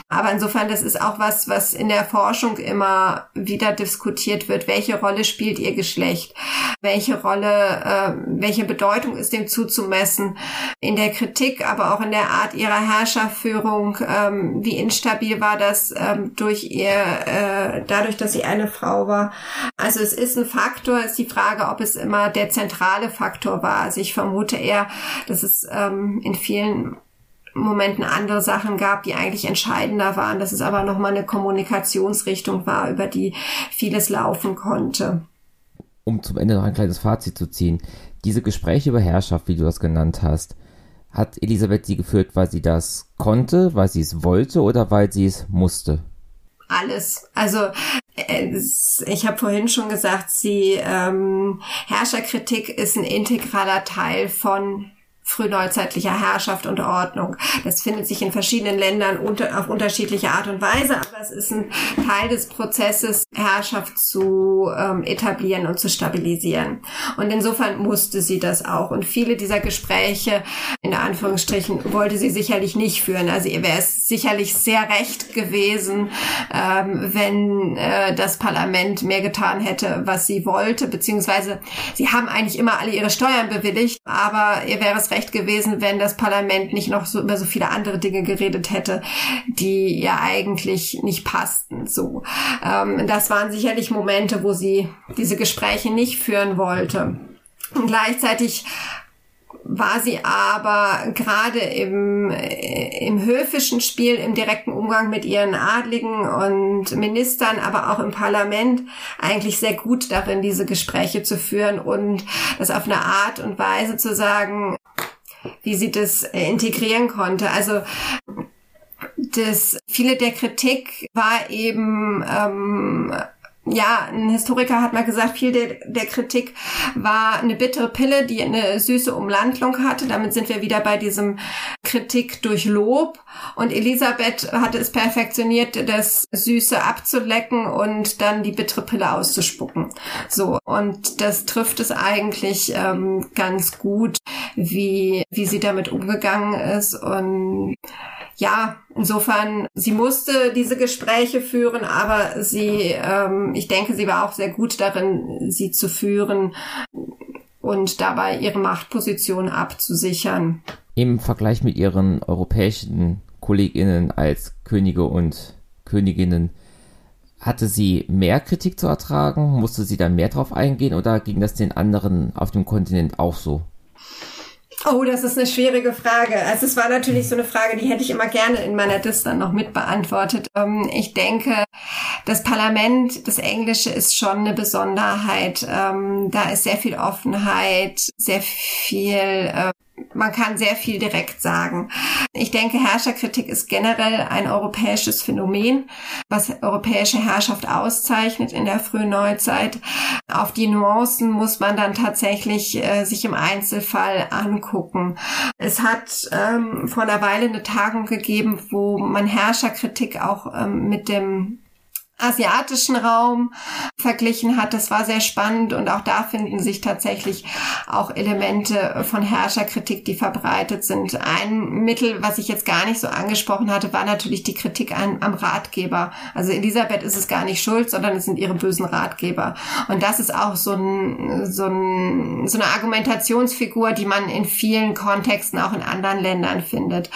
Aber insofern, das ist auch was, was in der Forschung immer wieder diskutiert wird. Welche Rolle spielt ihr Geschlecht? Welche Rolle, äh, welche Bedeutung ist dem zuzumessen? In der Kritik, aber auch in der Art ihrer Herrscherführung. Ähm, wie instabil war das ähm, durch ihr, äh, dadurch, dass sie eine Frau war? Also es ist ein Faktor, ist die Frage, ob es immer der zentrale zentrale Faktor war. Also ich vermute eher, dass es ähm, in vielen Momenten andere Sachen gab, die eigentlich entscheidender waren, dass es aber nochmal eine Kommunikationsrichtung war, über die vieles laufen konnte. Um zum Ende noch ein kleines Fazit zu ziehen. Diese Gespräche über Herrschaft, wie du das genannt hast, hat Elisabeth sie geführt, weil sie das konnte, weil sie es wollte oder weil sie es musste? alles. Also ich habe vorhin schon gesagt, sie ähm, Herrscherkritik ist ein integraler Teil von frühneuzeitlicher Herrschaft und Ordnung. Das findet sich in verschiedenen Ländern unter, auf unterschiedliche Art und Weise, aber es ist ein Teil des Prozesses, Herrschaft zu ähm, etablieren und zu stabilisieren. Und insofern musste sie das auch. Und viele dieser Gespräche, in Anführungsstrichen, wollte sie sicherlich nicht führen. Also ihr wäre es sicherlich sehr recht gewesen, ähm, wenn äh, das Parlament mehr getan hätte, was sie wollte, beziehungsweise sie haben eigentlich immer alle ihre Steuern bewilligt, aber ihr wäre es recht recht gewesen, wenn das Parlament nicht noch so über so viele andere Dinge geredet hätte, die ja eigentlich nicht passten. So, ähm, das waren sicherlich Momente, wo sie diese Gespräche nicht führen wollte. Und gleichzeitig war sie aber gerade im, äh, im höfischen Spiel, im direkten Umgang mit ihren Adligen und Ministern, aber auch im Parlament eigentlich sehr gut darin, diese Gespräche zu führen und das auf eine Art und Weise zu sagen, wie sie das integrieren konnte. Also das viele der Kritik war eben ähm, ja, ein Historiker hat mal gesagt, viel der, der, Kritik war eine bittere Pille, die eine süße Umlandlung hatte. Damit sind wir wieder bei diesem Kritik durch Lob. Und Elisabeth hatte es perfektioniert, das Süße abzulecken und dann die bittere Pille auszuspucken. So. Und das trifft es eigentlich ähm, ganz gut, wie, wie sie damit umgegangen ist und ja, insofern, sie musste diese Gespräche führen, aber sie, ähm, ich denke, sie war auch sehr gut darin, sie zu führen und dabei ihre Machtposition abzusichern. Im Vergleich mit ihren europäischen Kolleginnen als Könige und Königinnen, hatte sie mehr Kritik zu ertragen? Musste sie da mehr drauf eingehen oder ging das den anderen auf dem Kontinent auch so? Oh, das ist eine schwierige Frage. Also es war natürlich so eine Frage, die hätte ich immer gerne in meiner Dis dann noch mit beantwortet. Ähm, ich denke, das Parlament, das Englische ist schon eine Besonderheit. Ähm, da ist sehr viel Offenheit, sehr viel äh, man kann sehr viel direkt sagen. Ich denke, Herrscherkritik ist generell ein europäisches Phänomen, was europäische Herrschaft auszeichnet in der frühen Neuzeit. Auf die Nuancen muss man dann tatsächlich äh, sich im Einzelfall angucken. Es hat ähm, vor einer Weile eine Tagung gegeben, wo man Herrscherkritik auch ähm, mit dem asiatischen Raum verglichen hat. Das war sehr spannend und auch da finden sich tatsächlich auch Elemente von Herrscherkritik, die verbreitet sind. Ein Mittel, was ich jetzt gar nicht so angesprochen hatte, war natürlich die Kritik an, am Ratgeber. Also Elisabeth ist es gar nicht schuld, sondern es sind ihre bösen Ratgeber. Und das ist auch so, ein, so, ein, so eine Argumentationsfigur, die man in vielen Kontexten auch in anderen Ländern findet.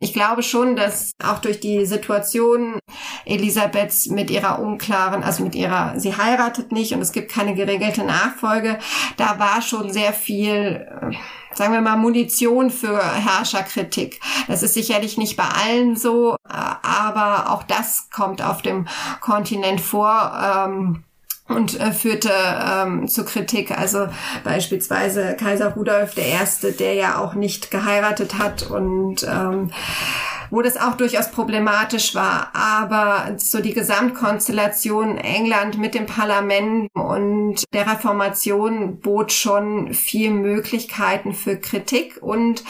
Ich glaube schon, dass auch durch die Situation Elisabeths mit ihrer unklaren, also mit ihrer, sie heiratet nicht und es gibt keine geregelte Nachfolge. Da war schon sehr viel, äh, sagen wir mal, Munition für Herrscherkritik. Das ist sicherlich nicht bei allen so, äh, aber auch das kommt auf dem Kontinent vor. Ähm, und äh, führte ähm, zu Kritik. Also beispielsweise Kaiser Rudolf I., der ja auch nicht geheiratet hat und ähm, wo das auch durchaus problematisch war. Aber so die Gesamtkonstellation England mit dem Parlament und der Reformation bot schon viel Möglichkeiten für Kritik. Und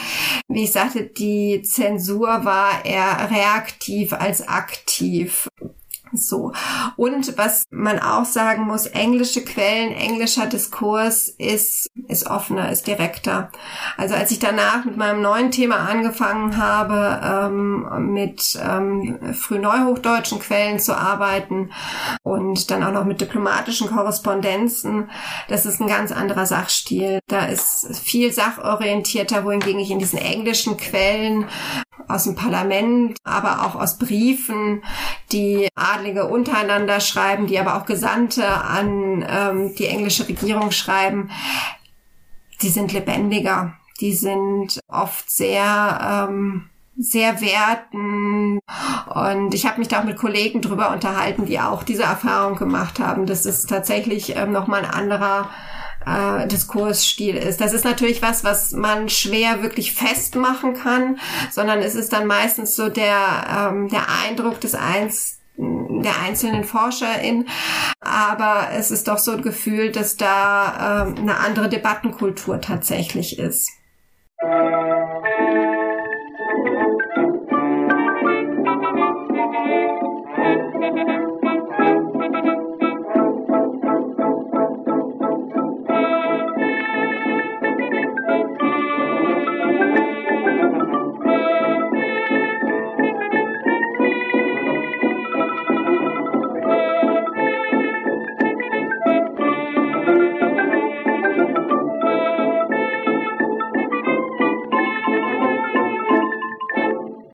wie ich sagte, die Zensur war eher reaktiv als aktiv. So. Und was man auch sagen muss, englische Quellen, englischer Diskurs ist, ist offener, ist direkter. Also als ich danach mit meinem neuen Thema angefangen habe, ähm, mit ähm, frühneuhochdeutschen Quellen zu arbeiten und dann auch noch mit diplomatischen Korrespondenzen, das ist ein ganz anderer Sachstil. Da ist viel sachorientierter, wohingegen ich in diesen englischen Quellen aus dem Parlament, aber auch aus Briefen, die Adlige untereinander schreiben, die aber auch Gesandte an ähm, die englische Regierung schreiben, die sind lebendiger. Die sind oft sehr ähm, sehr werten. Und ich habe mich da auch mit Kollegen drüber unterhalten, die auch diese Erfahrung gemacht haben. Das ist tatsächlich ähm, nochmal ein anderer äh, Diskursstil ist. Das ist natürlich was, was man schwer wirklich festmachen kann, sondern es ist dann meistens so der, ähm, der Eindruck des eins der einzelnen ForscherIn. Aber es ist doch so ein Gefühl, dass da ähm, eine andere Debattenkultur tatsächlich ist.